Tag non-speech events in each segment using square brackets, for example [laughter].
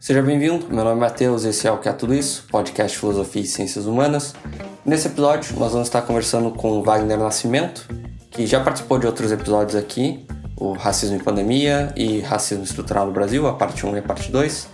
Seja bem-vindo, meu nome é Matheus, esse é o Que é Tudo Isso, podcast Filosofia e Ciências Humanas. Nesse episódio, nós vamos estar conversando com Wagner Nascimento, que já participou de outros episódios aqui, o Racismo e Pandemia e Racismo Estrutural no Brasil, a parte 1 e a parte 2,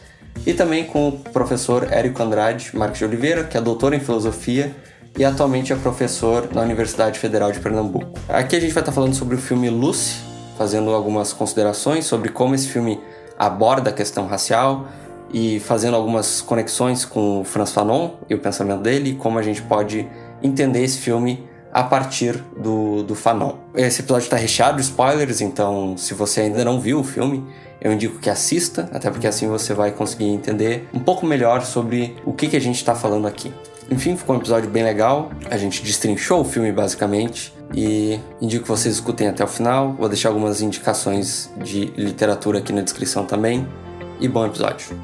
e também com o professor Érico Andrade Marques de Oliveira, que é doutor em Filosofia e atualmente é professor na Universidade Federal de Pernambuco. Aqui a gente vai estar falando sobre o filme Lucy, fazendo algumas considerações sobre como esse filme aborda a questão racial e fazendo algumas conexões com o Franz Fanon e o pensamento dele como a gente pode entender esse filme a partir do, do Fanon. Esse episódio está recheado de spoilers, então se você ainda não viu o filme, eu indico que assista, até porque assim você vai conseguir entender um pouco melhor sobre o que, que a gente está falando aqui. Enfim, ficou um episódio bem legal. A gente destrinchou o filme basicamente e indico que vocês escutem até o final. Vou deixar algumas indicações de literatura aqui na descrição também. E bom episódio.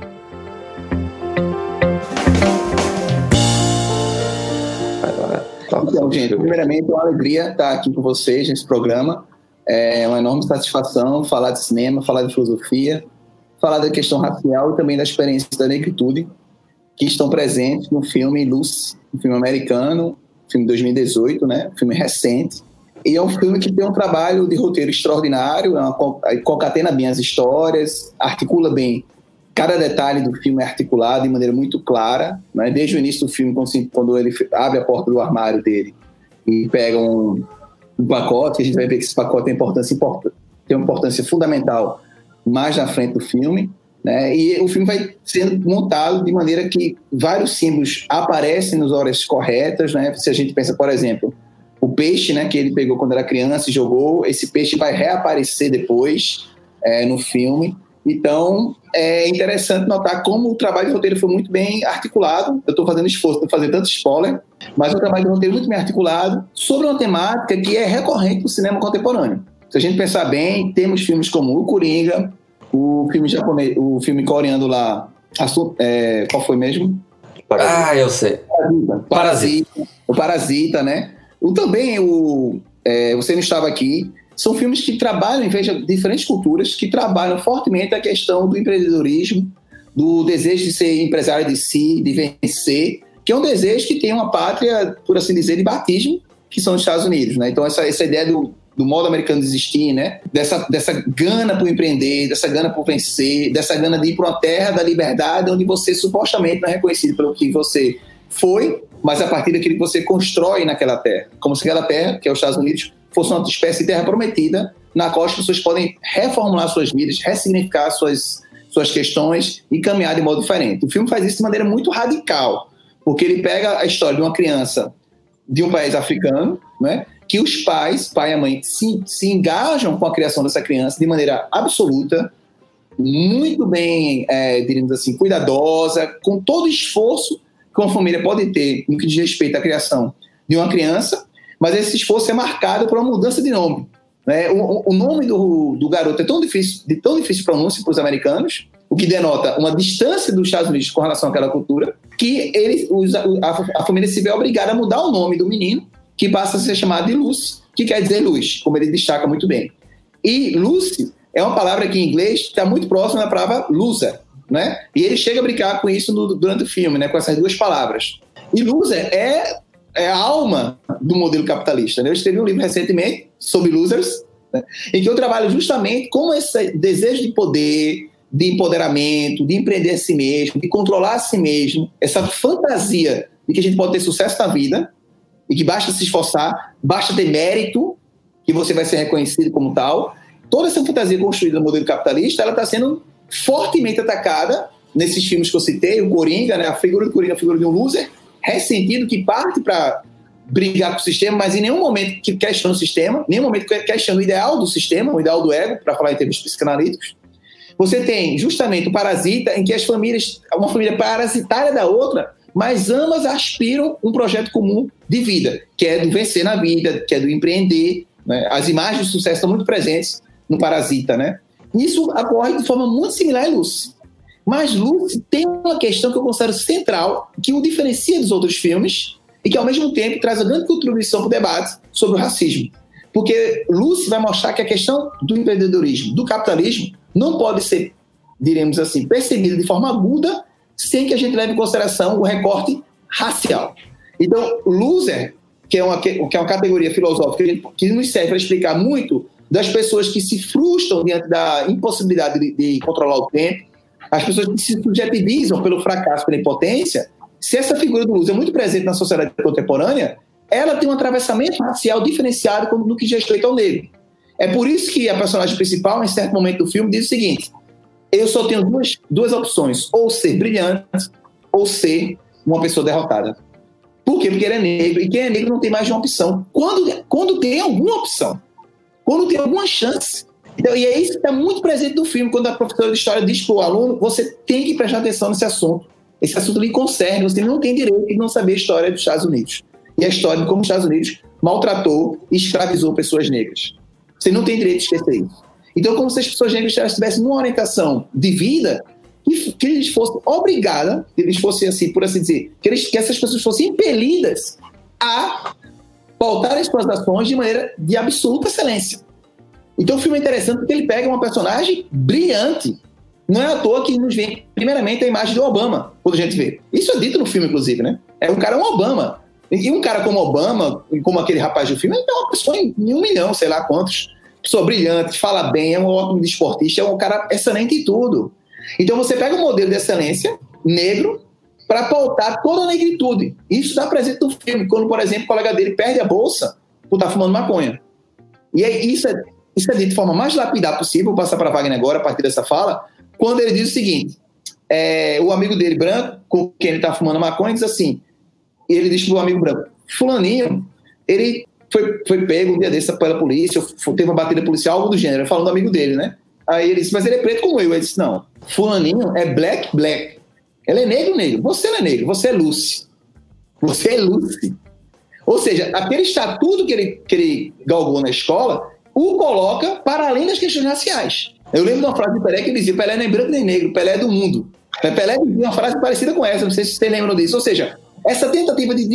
Então, gente, primeiramente, é uma alegria estar aqui com vocês nesse programa. É uma enorme satisfação falar de cinema, falar de filosofia, falar da questão racial e também da experiência da negritude que estão presentes no filme Lucy, um filme americano, filme de 2018, né? Filme recente. E é um filme que tem um trabalho de roteiro extraordinário, é uma, concatena bem as histórias, articula bem cada detalhe do filme é articulado de maneira muito clara, né? desde o início do filme, quando ele abre a porta do armário dele e pega um, um pacote, a gente vai ver que esse pacote tem importância, tem uma importância fundamental mais na frente do filme, né? E o filme vai sendo montado de maneira que vários símbolos aparecem nas horas corretas, né? Se a gente pensa, por exemplo, o peixe, né, que ele pegou quando era criança e jogou, esse peixe vai reaparecer depois é, no filme. Então, é interessante notar como o trabalho de roteiro foi muito bem articulado. Eu estou fazendo esforço para fazer tanto spoiler, mas o trabalho de roteiro muito bem articulado sobre uma temática que é recorrente no cinema contemporâneo. Se a gente pensar bem, temos filmes como O Coringa, o filme japonês, o filme coreano lá, é, qual foi mesmo? Parasita. Ah, eu sei. Parasita. Parasita. O Parasita, né? O, também o é, Você Não Estava Aqui. São filmes que trabalham, veja, diferentes culturas, que trabalham fortemente a questão do empreendedorismo, do desejo de ser empresário de si, de vencer, que é um desejo que tem uma pátria, por assim dizer, de batismo, que são os Estados Unidos. Né? Então, essa, essa ideia do, do modo americano de existir, né? Dessa, dessa gana por empreender, dessa gana por vencer, dessa gana de ir para uma terra da liberdade onde você supostamente não é reconhecido pelo que você foi, mas a partir daquilo que você constrói naquela terra. Como se aquela terra, que é os Estados Unidos, fosse uma espécie de terra prometida, na qual as pessoas podem reformular suas vidas, ressignificar suas, suas questões e caminhar de modo diferente. O filme faz isso de maneira muito radical, porque ele pega a história de uma criança de um país africano, né, que os pais, pai e mãe, se, se engajam com a criação dessa criança de maneira absoluta, muito bem, é, diríamos assim, cuidadosa, com todo o esforço que uma família pode ter no que diz respeito à criação de uma criança, mas esse esforço é marcado por uma mudança de nome. Né? O, o nome do, do garoto é tão difícil, de tão difícil pronúncia para os americanos, o que denota uma distância dos Estados Unidos com relação àquela cultura, que ele, a, a família se vê obrigada a mudar o nome do menino que passa a ser chamado de Lucy, que quer dizer luz, como ele destaca muito bem. E Lucy é uma palavra que em inglês está muito próxima da palavra loser, né? E ele chega a brincar com isso no, durante o filme, né? Com essas duas palavras. E loser é, é a alma do modelo capitalista. Né? Eu escrevi um livro recentemente sobre losers, né? em que eu trabalho justamente como esse desejo de poder, de empoderamento, de empreender a si mesmo, de controlar a si mesmo, essa fantasia de que a gente pode ter sucesso na vida, e que basta se esforçar, basta ter mérito, que você vai ser reconhecido como tal. Toda essa fantasia construída no modelo capitalista, ela está sendo fortemente atacada nesses filmes que eu citei, o Coringa, né, a figura do Coringa, a figura de um loser, ressentido, que parte para brigar com o sistema, mas em nenhum momento que questiona o sistema, em nenhum momento questiona o ideal do sistema, o ideal do ego, para falar em termos psicanalíticos. Você tem justamente o parasita, em que as famílias, uma família parasitária da outra, mas ambas aspiram um projeto comum de vida, que é do vencer na vida, que é do empreender. Né? As imagens de sucesso estão muito presentes no Parasita, né? Isso ocorre de forma muito similar em Lucy. Mas Lucy tem uma questão que eu considero central, que o diferencia dos outros filmes e que, ao mesmo tempo, traz a grande contribuição para o debate sobre o racismo. Porque Lucy vai mostrar que a questão do empreendedorismo, do capitalismo, não pode ser, diremos assim, percebida de forma aguda sem que a gente leve em consideração o recorte racial. Então, loser, que é uma, que é uma categoria filosófica que nos serve para explicar muito das pessoas que se frustram diante da impossibilidade de, de controlar o tempo, as pessoas que se subjetivizam pelo fracasso, pela impotência, se essa figura do loser é muito presente na sociedade contemporânea, ela tem um atravessamento racial diferenciado no que diz respeito ao negro. É por isso que a personagem principal, em certo momento do filme, diz o seguinte: eu só tenho duas, duas opções, ou ser brilhante, ou ser uma pessoa derrotada. Por quê? Porque ele é negro, e quem é negro não tem mais de uma opção. Quando, quando tem alguma opção, quando tem alguma chance. Então, e é isso que está muito presente no filme, quando a professora de história diz para o aluno: você tem que prestar atenção nesse assunto. Esse assunto lhe concerne, você não tem direito de não saber a história dos Estados Unidos e a história de como os Estados Unidos maltratou e escravizou pessoas negras. Você não tem direito de esquecer isso. Então, como se as pessoas negras tivessem uma orientação de vida que, que eles fossem obrigadas, que eles fossem assim, por assim dizer, que, eles, que essas pessoas fossem impelidas a pautar as suas ações de maneira de absoluta excelência. Então o filme é interessante porque ele pega uma personagem brilhante. Não é à toa que nos vem, primeiramente, a imagem do Obama, quando a gente vê. Isso é dito no filme, inclusive, né? É um cara, um Obama. E um cara como Obama, como aquele rapaz do filme, ele é uma pessoa em, um milhão, sei lá quantos. Pessoa brilhante, fala bem, é um ótimo desportista, é um cara excelente em tudo. Então você pega um modelo de excelência, negro, para pautar toda a negritude. Isso está presente no filme, quando, por exemplo, o colega dele perde a bolsa por estar tá fumando maconha. E aí, isso, é, isso é dito de forma mais lapidar possível, vou passar para Wagner agora, a partir dessa fala, quando ele diz o seguinte, é, o amigo dele, branco, com quem ele está fumando maconha, diz assim, ele diz pro amigo branco: Fulaninho, ele foi, foi pego um dia desse pela polícia, teve uma batida policial, algo do gênero, falando do amigo dele, né? Aí ele disse: Mas ele é preto como eu. Ele disse: Não, Fulaninho é black, black. Ele é negro, negro. Você não é negro, você é Lucy. Você é Lucy. Ou seja, aquele estatuto que ele, que ele galgou na escola o coloca para além das questões raciais. Eu lembro de uma frase de Pelé que dizia: Pelé não é branco nem negro, Pelé é do mundo. Pelé dizia uma frase parecida com essa, não sei se vocês lembram disso. Ou seja, essa tentativa de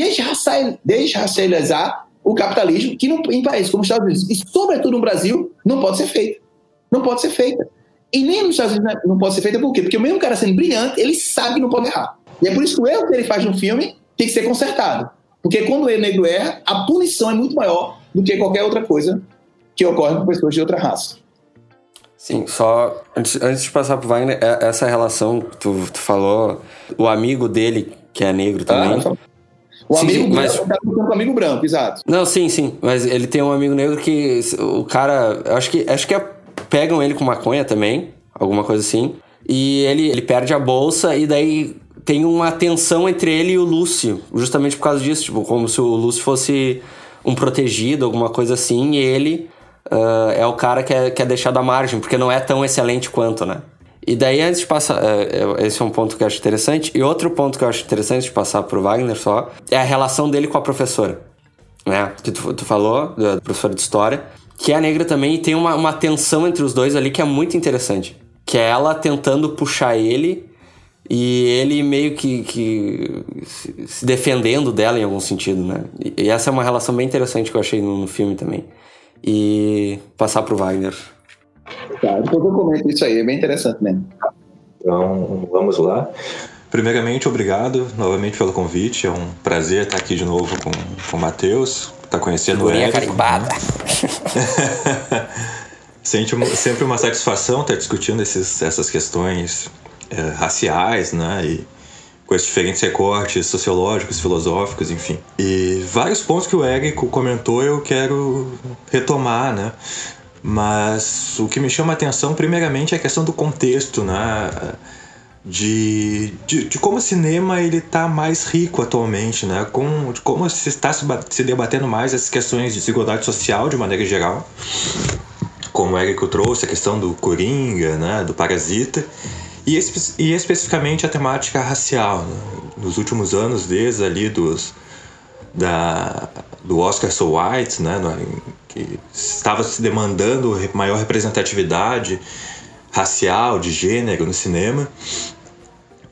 desracializar o capitalismo, que em países como os Estados Unidos, e sobretudo no Brasil, não pode ser feita. Não pode ser feita. E nem nos Estados Unidos não pode ser feita por quê? Porque o mesmo cara sendo brilhante, ele sabe que não pode errar. E é por isso que o erro que ele faz no filme tem que ser consertado. Porque quando o negro erra, a punição é muito maior do que qualquer outra coisa que ocorre com pessoas de outra raça. Sim, só antes, antes de passar pro Wagner, é, essa relação que tu, tu falou, o amigo dele que é negro também. Ah, o sim, amigo mas... branco, tá com amigo branco, exato. Não, sim, sim. Mas ele tem um amigo negro que o cara. Acho que, acho que é, pegam ele com maconha também, alguma coisa assim. E ele, ele perde a bolsa e daí tem uma tensão entre ele e o Lúcio, justamente por causa disso, tipo, como se o Lúcio fosse um protegido, alguma coisa assim, e ele uh, é o cara que é, que é deixado à margem, porque não é tão excelente quanto, né? E daí, antes de passar, é, é, esse é um ponto que eu acho interessante. E outro ponto que eu acho interessante de passar pro Wagner só é a relação dele com a professora, né? Que tu, tu falou, da professora de história, que é negra também e tem uma, uma tensão entre os dois ali que é muito interessante. Que é ela tentando puxar ele e ele meio que, que se defendendo dela em algum sentido, né? E, essa é uma relação bem interessante que eu achei no, no filme também. E passar pro Wagner. Tá, depois eu comento isso aí, é bem interessante mesmo. Então, vamos lá. Primeiramente, obrigado novamente pelo convite. É um prazer estar aqui de novo com, com o Matheus, estar tá conhecendo Figurinha o Érico. carimbada. [laughs] Sente sempre uma satisfação estar discutindo esses, essas questões é, raciais, né? E com esses diferentes recortes sociológicos, filosóficos, enfim. E vários pontos que o Érico comentou eu quero retomar, né? Mas o que me chama a atenção, primeiramente, é a questão do contexto, né? De, de, de como o cinema ele está mais rico atualmente, né? Com, de como se está se, debatendo mais as questões de desigualdade social de maneira geral, como o Érico trouxe, a questão do Coringa, né? do Parasita, e, espe e especificamente a temática racial. Né? Nos últimos anos, desde ali dos, da, do Oscar So White, né? que estava se demandando maior representatividade racial, de gênero no cinema,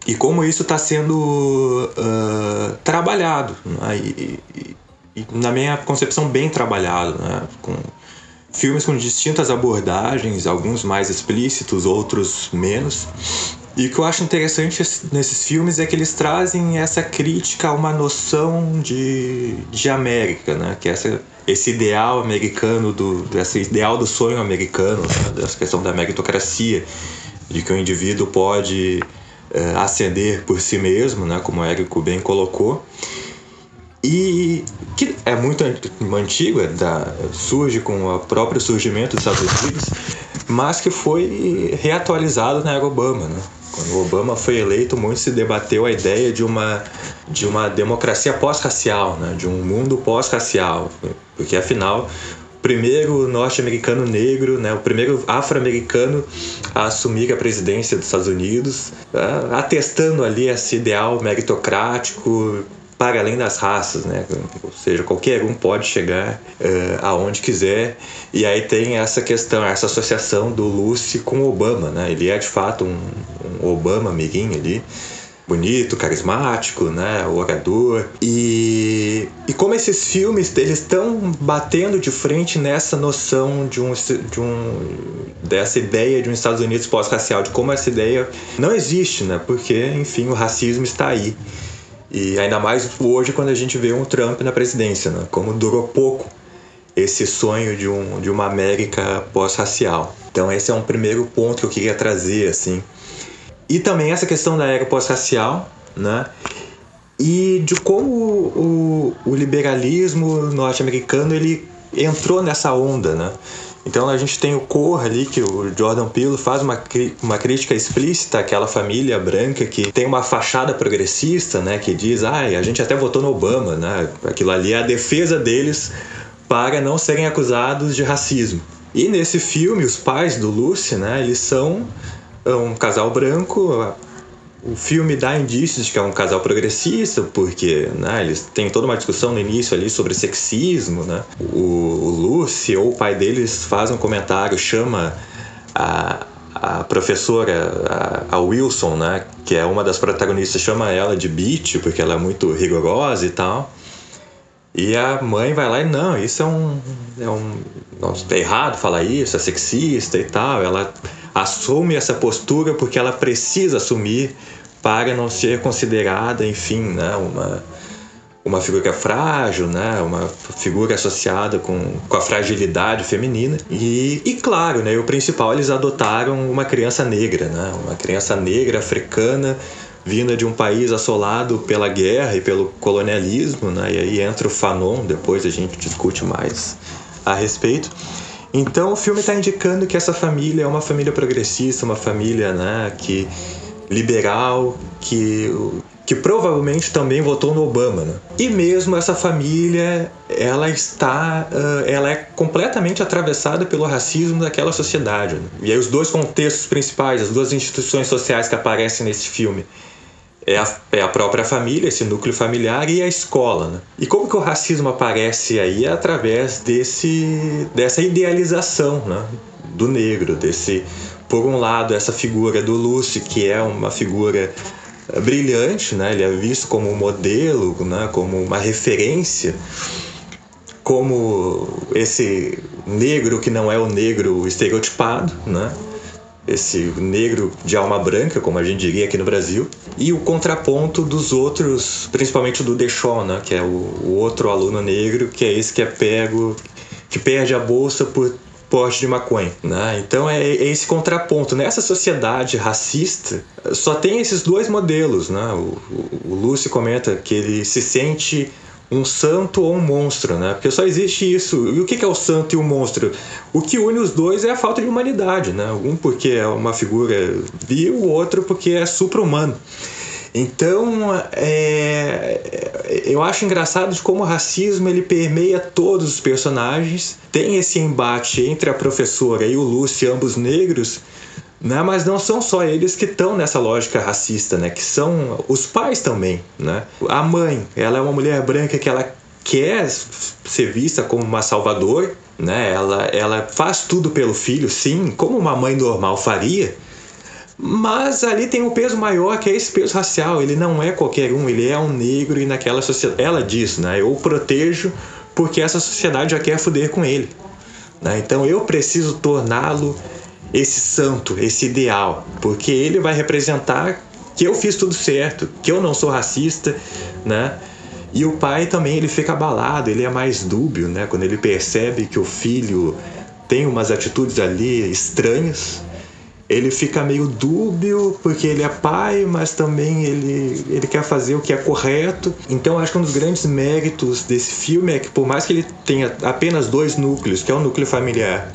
e como isso está sendo uh, trabalhado, né? e, e, e, na minha concepção, bem trabalhado, né? com filmes com distintas abordagens, alguns mais explícitos, outros menos. E o que eu acho interessante nesses filmes é que eles trazem essa crítica a uma noção de, de América, né? Que é essa, esse ideal americano, do, esse ideal do sonho americano, né? dessa questão da meritocracia, de que o indivíduo pode é, ascender por si mesmo, né? Como o Érico bem colocou e que é muito antiga, da, surge com o próprio surgimento dos Estados Unidos, mas que foi reatualizado na era Obama. Né? Quando o Obama foi eleito, muito se debateu a ideia de uma, de uma democracia pós-racial, né? de um mundo pós-racial, porque afinal o primeiro norte-americano negro, né, o primeiro afro-americano a assumir a presidência dos Estados Unidos, né, atestando ali esse ideal meritocrático para além das raças, né? Ou seja, qualquer um pode chegar uh, aonde quiser. E aí tem essa questão, essa associação do Lucy com Obama, né? Ele é de fato um, um Obama amiguinho ali bonito, carismático, né, orador. E, e como esses filmes eles estão batendo de frente nessa noção de um, de um dessa ideia de um Estados Unidos pós-racial, de como essa ideia não existe, né? Porque, enfim, o racismo está aí. E ainda mais hoje quando a gente vê um Trump na presidência, né? como durou pouco esse sonho de, um, de uma América pós-racial. Então esse é um primeiro ponto que eu queria trazer, assim. E também essa questão da era pós-racial, né? E de como o, o, o liberalismo norte-americano ele entrou nessa onda, né? Então a gente tem o Corra ali, que o Jordan Peele faz uma, uma crítica explícita àquela família branca que tem uma fachada progressista, né? Que diz, ai, ah, a gente até votou no Obama, né? Aquilo ali é a defesa deles para não serem acusados de racismo. E nesse filme, os pais do Lucy, né? Eles são um casal branco, o filme dá indícios de que é um casal progressista, porque né, eles têm toda uma discussão no início ali sobre sexismo. Né? O, o Lucy, ou o pai deles, faz um comentário, chama a, a professora, a, a, Wilson, né, que é uma das protagonistas, chama ela de bitch, porque ela é muito rigorosa e tal. E a mãe vai lá e não, isso é um. É um nossa, é errado falar isso, é sexista e tal. Ela assume essa postura porque ela precisa assumir para não ser considerada, enfim, né, uma, uma figura frágil, né, uma figura associada com, com a fragilidade feminina. E, e claro, né, o principal, eles adotaram uma criança negra, né, uma criança negra africana vinda de um país assolado pela guerra e pelo colonialismo, né, e aí entra o Fanon, depois a gente discute mais a respeito. Então o filme está indicando que essa família é uma família progressista, uma família né, que liberal, que, que provavelmente também votou no Obama. Né? E mesmo essa família, ela está, ela é completamente atravessada pelo racismo daquela sociedade. Né? E aí os dois contextos principais, as duas instituições sociais que aparecem nesse filme, é a, é a própria família, esse núcleo familiar e a escola. Né? E como que o racismo aparece aí? É através desse, dessa idealização né? do negro, desse, por um lado, essa figura do Lúcio, que é uma figura eh, brilhante, né? ele é visto como um modelo, né? como uma referência, como esse negro que não é o negro estereotipado, né? Esse negro de alma branca, como a gente diria aqui no Brasil, e o contraponto dos outros, principalmente do Deschon, né, que é o, o, outro aluno negro, que é esse que é pego, que perde a bolsa por porte de maconha, né? Então é, é, esse contraponto. Nessa sociedade racista, só tem esses dois modelos, né? O, o, o Lúcio comenta que ele se sente um santo ou um monstro, né? Porque só existe isso. E o que é o santo e o monstro? O que une os dois é a falta de humanidade, né? Um porque é uma figura vil, o outro porque é supra-humano. Então, é, eu acho engraçado de como o racismo ele permeia todos os personagens. Tem esse embate entre a professora e o Lúcio, ambos negros, né? Mas não são só eles que estão nessa lógica racista, né? Que são os pais também, né? A mãe, ela é uma mulher branca que ela quer ser vista como uma salvadora, né? Ela, ela faz tudo pelo filho, sim, como uma mãe normal faria. Mas ali tem um peso maior que é esse peso racial. Ele não é qualquer um, ele é um negro e naquela sociedade. Ela diz, né? Eu protejo porque essa sociedade já quer foder com ele. Né? Então eu preciso torná-lo esse santo, esse ideal, porque ele vai representar que eu fiz tudo certo, que eu não sou racista, né? E o pai também ele fica abalado, ele é mais dúbio, né? Quando ele percebe que o filho tem umas atitudes ali estranhas, ele fica meio dúbio porque ele é pai, mas também ele, ele quer fazer o que é correto. Então acho que um dos grandes méritos desse filme é que por mais que ele tenha apenas dois núcleos, que é o núcleo familiar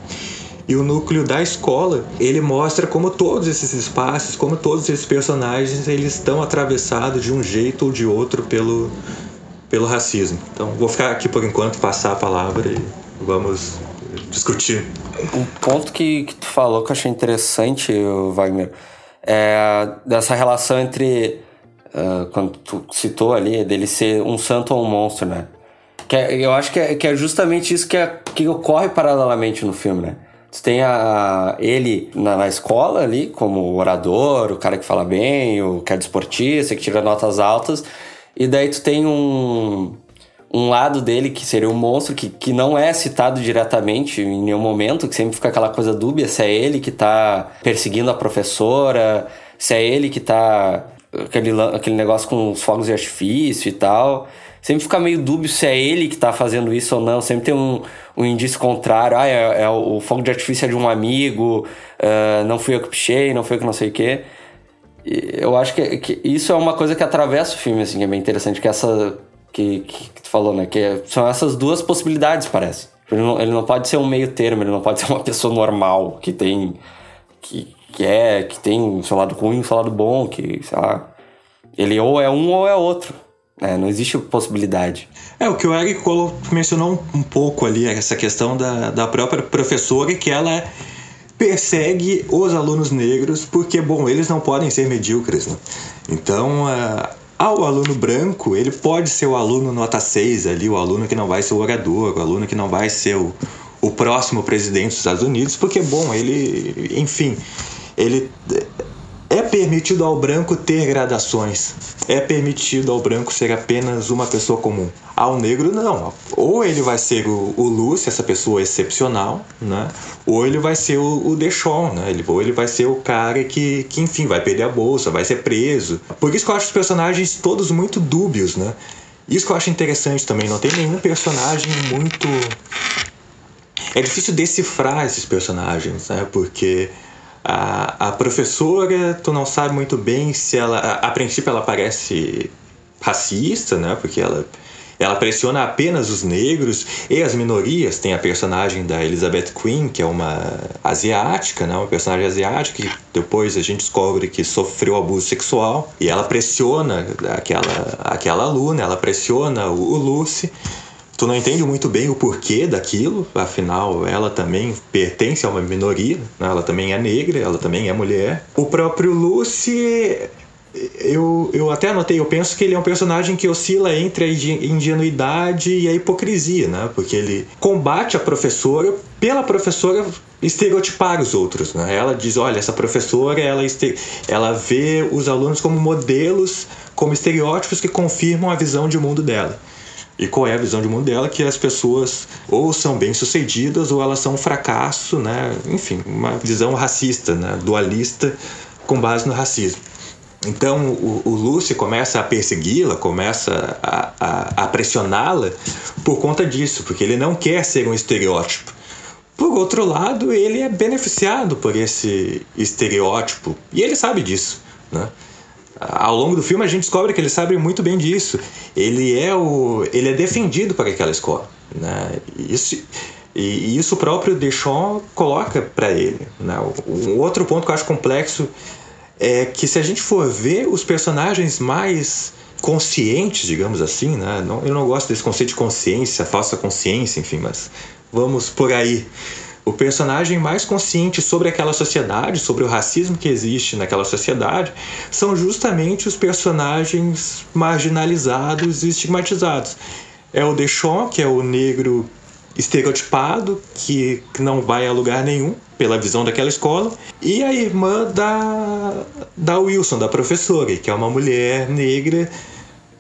e o núcleo da escola, ele mostra como todos esses espaços, como todos esses personagens, eles estão atravessados de um jeito ou de outro pelo, pelo racismo. Então vou ficar aqui por enquanto, passar a palavra e vamos discutir. Um ponto que, que tu falou que eu achei interessante, Wagner, é dessa relação entre, uh, quando tu citou ali, dele ser um santo ou um monstro, né? Que é, eu acho que é, que é justamente isso que, é, que ocorre paralelamente no filme, né? Tu tem a, ele na, na, escola ali, como orador, o cara que fala bem, o que é desportista, que tira notas altas. E daí tu tem um, um lado dele que seria um monstro, que, que não é citado diretamente em nenhum momento, que sempre fica aquela coisa dúbia se é ele que tá perseguindo a professora, se é ele que tá. aquele, aquele negócio com os fogos de artifício e tal sempre fica meio dúbio se é ele que tá fazendo isso ou não. Sempre tem um, um indício contrário. Ah, é, é o fogo de artifício é de um amigo, uh, não fui eu que pichei, não fui eu que não sei o quê. E eu acho que, que, isso é uma coisa que atravessa o filme, assim, que é bem interessante, que essa. Que, que, que tu falou, né? Que é, são essas duas possibilidades, parece. Ele não, ele não pode ser um meio termo, ele não pode ser uma pessoa normal, que tem. que, que é. que tem seu lado ruim e seu lado bom, que, sei lá. Ele ou é um ou é outro. É, não existe possibilidade. É, o que o Eric mencionou um, pouco ali, essa questão da, da própria professora, que ela persegue os alunos negros porque, bom, eles não podem ser medíocres, né? Então, uh, ao aluno branco, ele pode ser o aluno nota 6 ali, o aluno que não vai ser o orador, o aluno que não vai ser o, o próximo presidente dos Estados Unidos, porque, bom, ele, enfim, ele é permitido ao branco ter gradações. É permitido ao branco ser apenas uma pessoa comum. Ao negro, não. Ou ele vai ser o, o Lúcio, essa pessoa excepcional, né? Ou ele vai ser o, o né? Ele, ou ele vai ser o cara que, que, enfim, vai perder a bolsa, vai ser preso. Por isso que eu acho os personagens todos muito dúbios, né? Isso que eu acho interessante também. Não tem nenhum personagem muito. É difícil decifrar esses personagens, né? Porque a, a professora, tu não sabe muito bem se ela. A, a princípio ela parece racista, né? Porque ela ela pressiona apenas os negros e as minorias. Tem a personagem da Elizabeth Queen, que é uma asiática, né? uma personagem asiática, que depois a gente descobre que sofreu abuso sexual. E ela pressiona aquela, aquela aluna, ela pressiona o, o Lucy tu não entende muito bem o porquê daquilo, afinal ela também pertence a uma minoria, né? ela também é negra, ela também é mulher. O próprio Lucy, eu, eu até anotei, eu penso que ele é um personagem que oscila entre a ingenuidade e a hipocrisia, né? Porque ele combate a professora pela professora estereotipar os outros, né? Ela diz, olha, essa professora, ela, ela vê os alunos como modelos, como estereótipos que confirmam a visão de mundo dela. E qual é a visão de mundo dela? Que as pessoas ou são bem-sucedidas ou elas são um fracasso, né? Enfim, uma visão racista, né? dualista, com base no racismo. Então o, o Lúcio começa a persegui-la, começa a, a, a pressioná-la por conta disso, porque ele não quer ser um estereótipo. Por outro lado, ele é beneficiado por esse estereótipo e ele sabe disso. Né? Ao longo do filme a gente descobre que ele sabe muito bem disso. Ele é o, ele é defendido por aquela escola, né? Isso e isso próprio Deschamps coloca para ele. Né? Um outro ponto que eu acho complexo é que se a gente for ver os personagens mais conscientes, digamos assim, né? Eu não gosto desse conceito de consciência, falsa consciência, enfim, mas vamos por aí o personagem mais consciente sobre aquela sociedade, sobre o racismo que existe naquela sociedade, são justamente os personagens marginalizados e estigmatizados. É o Deschon, que é o negro estereotipado, que não vai a lugar nenhum pela visão daquela escola, e a irmã da, da Wilson, da professora, que é uma mulher negra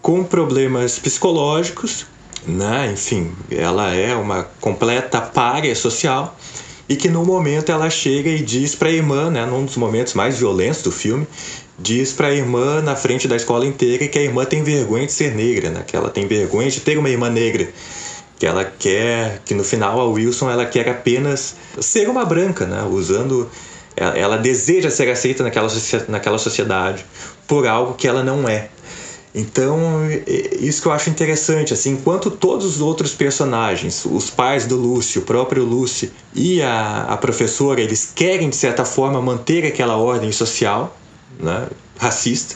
com problemas psicológicos né? Enfim, ela é uma completa párea social e que no momento ela chega e diz para a irmã, né, num dos momentos mais violentos do filme, diz para a irmã na frente da escola inteira que a irmã tem vergonha de ser negra, né? Que ela tem vergonha de ter uma irmã negra, que ela quer, que no final a Wilson ela quer apenas ser uma branca, né? Usando ela, deseja ser aceita naquela, naquela sociedade por algo que ela não é. Então, isso que eu acho interessante, assim, enquanto todos os outros personagens, os pais do Lúcio, o próprio Lúcio e a, a professora, eles querem, de certa forma, manter aquela ordem social, né, racista,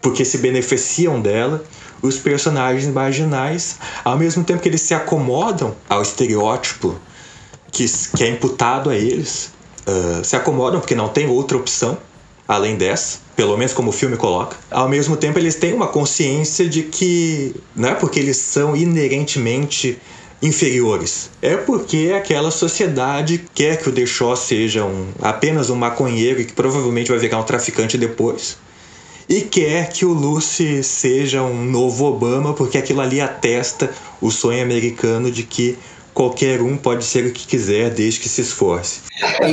porque se beneficiam dela, os personagens marginais, ao mesmo tempo que eles se acomodam ao estereótipo que, que é imputado a eles, uh, se acomodam porque não tem outra opção além dessa, pelo menos como o filme coloca. Ao mesmo tempo, eles têm uma consciência de que não é porque eles são inerentemente inferiores. É porque aquela sociedade quer que o Deixó seja um, apenas um maconheiro que provavelmente vai virar um traficante depois. E quer que o Lucy seja um novo Obama, porque aquilo ali atesta o sonho americano de que qualquer um pode ser o que quiser, desde que se esforce. É.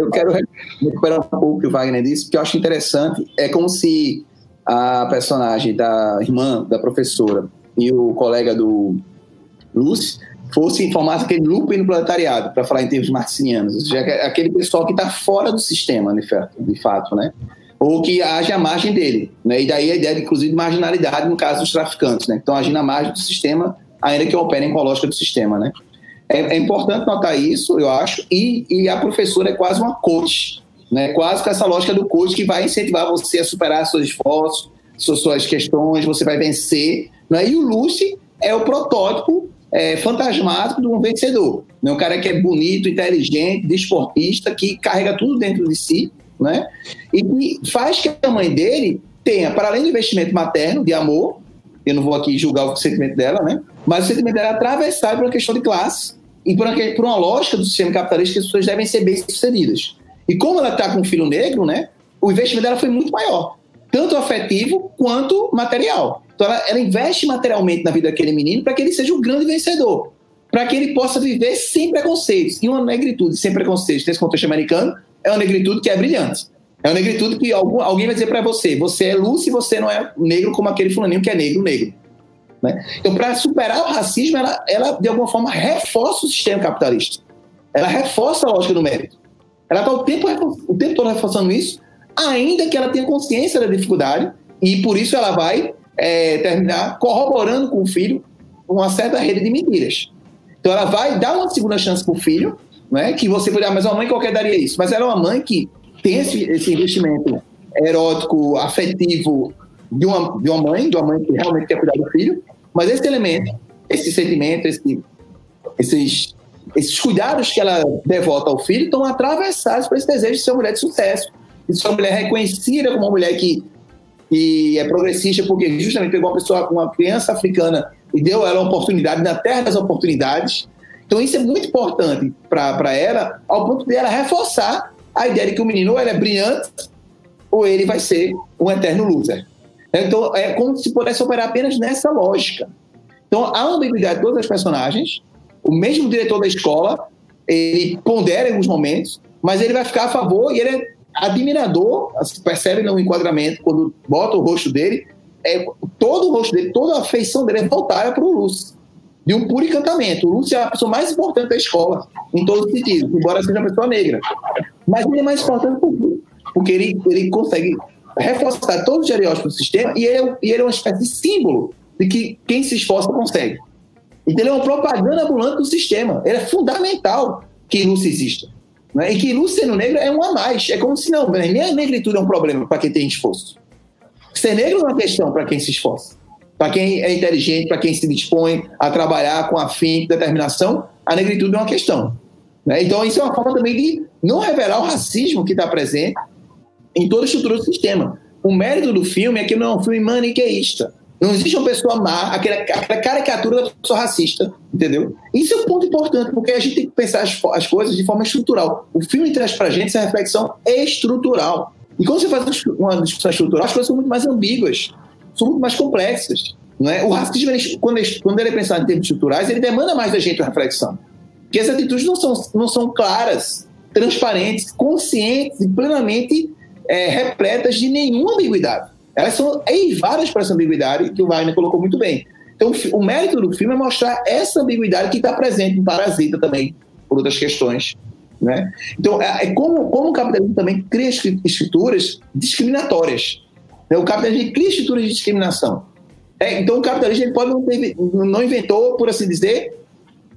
Eu quero recuperar um pouco o que o Wagner disse, porque eu acho interessante. É como se a personagem da irmã da professora e o colega do Lúcio fosse informar aquele looping no proletariado, para falar em termos marxinianos, ou seja, aquele pessoal que está fora do sistema, de fato, né? ou que haja a margem dele. Né? E daí a ideia, inclusive, de marginalidade no caso dos traficantes, né? que estão agindo à margem do sistema ainda que operem com a lógica do sistema, né? É, é importante notar isso, eu acho, e, e, a professora é quase uma coach, né? Quase com essa lógica do coach que vai incentivar você a superar seus esforços, suas, suas questões, você vai vencer, né? E o Lucy é o protótipo é, fantasmático de um vencedor, né? Um cara que é bonito, inteligente, desportista, que carrega tudo dentro de si, né? E faz que a mãe dele tenha, para além do investimento materno, de amor, eu não vou aqui julgar o sentimento dela, né? Mas o sentimento dela é atravessado por uma questão de classe e por uma, por uma lógica do sistema capitalista que as pessoas devem ser bem-sucedidas. E como ela está com um filho negro, né? O investimento dela foi muito maior, tanto afetivo quanto material. Então ela, ela investe materialmente na vida daquele menino para que ele seja um grande vencedor, para que ele possa viver sem preconceitos. E uma negritude sem preconceitos nesse contexto americano é uma negritude que é brilhante. É uma negritude que algum, alguém vai dizer para você: você é luz e você não é negro como aquele fulaninho que é negro, negro. Né? Então, para superar o racismo, ela, ela, de alguma forma, reforça o sistema capitalista. Ela reforça a lógica do mérito. Ela está o tempo, o tempo todo reforçando isso, ainda que ela tenha consciência da dificuldade, e por isso ela vai é, terminar corroborando com o filho uma certa rede de mentiras. Então, ela vai dar uma segunda chance para o filho, né, que você pode, ah, mas uma mãe qualquer daria isso. Mas ela é uma mãe que tem esse, esse investimento erótico, afetivo de uma, de uma mãe, de uma mãe que realmente quer cuidar do filho, mas esse elemento, esse sentimento, esse, esses, esses cuidados que ela devota ao filho estão atravessados por esse desejo de ser uma mulher de sucesso, de ser uma mulher reconhecida como uma mulher que, que é progressista, porque justamente pegou uma pessoa, uma criança africana e deu ela uma oportunidade na terra das oportunidades. Então isso é muito importante para ela, ao ponto de ela reforçar a ideia de que o menino ou ele é brilhante ou ele vai ser um eterno loser. Então, é como se pudesse operar apenas nessa lógica. Então, uma ambiguidade de todas as personagens, o mesmo diretor da escola, ele pondera em alguns momentos, mas ele vai ficar a favor e ele é admirador, se percebe no enquadramento, quando bota o rosto dele, é, todo o rosto dele, toda a feição dele é voltada para o Lúcio, de um puro encantamento. O Lúcio é a pessoa mais importante da escola, em todos os sentidos, embora seja uma pessoa negra. Mas ele é mais importante porque ele, ele consegue reforçar todos os estereótipos do sistema e ele, é, e ele é uma espécie de símbolo de que quem se esforça consegue. Então ele é uma propaganda ambulante do sistema. Ele é fundamental que Lúcia exista. Né? E que Lúcia sendo negro é um a mais. É como se não, nem a negritude é um problema para quem tem esforço. Ser negro é uma questão para quem se esforça. Para quem é inteligente, para quem se dispõe a trabalhar com afim, determinação, a negritude é uma questão. Né? Então, isso é uma forma também de não revelar o racismo que está presente em toda a estrutura do sistema. O mérito do filme é que não é um filme maniqueísta. Não existe uma pessoa má, aquela, aquela caricatura da pessoa racista, entendeu? Isso é um ponto importante, porque a gente tem que pensar as, as coisas de forma estrutural. O filme traz para a gente essa reflexão estrutural. E quando você faz uma discussão estrutural, as coisas são muito mais ambíguas, são muito mais complexas. Não é? O racismo, quando, ele, quando ele é pensado em termos estruturais, ele demanda mais da gente a reflexão. Porque as atitudes não são, não são claras, transparentes, conscientes e plenamente é, repletas de nenhuma ambiguidade. Elas são eivadas para essa ambiguidade que o Wagner colocou muito bem. Então, o mérito do filme é mostrar essa ambiguidade que está presente no Parasita também, por outras questões. Né? Então, é, é como, como o capitalismo também cria estruturas discriminatórias. Né? O capitalismo cria estruturas de discriminação. É, então, o capitalismo pode não, ter, não inventou, por assim dizer,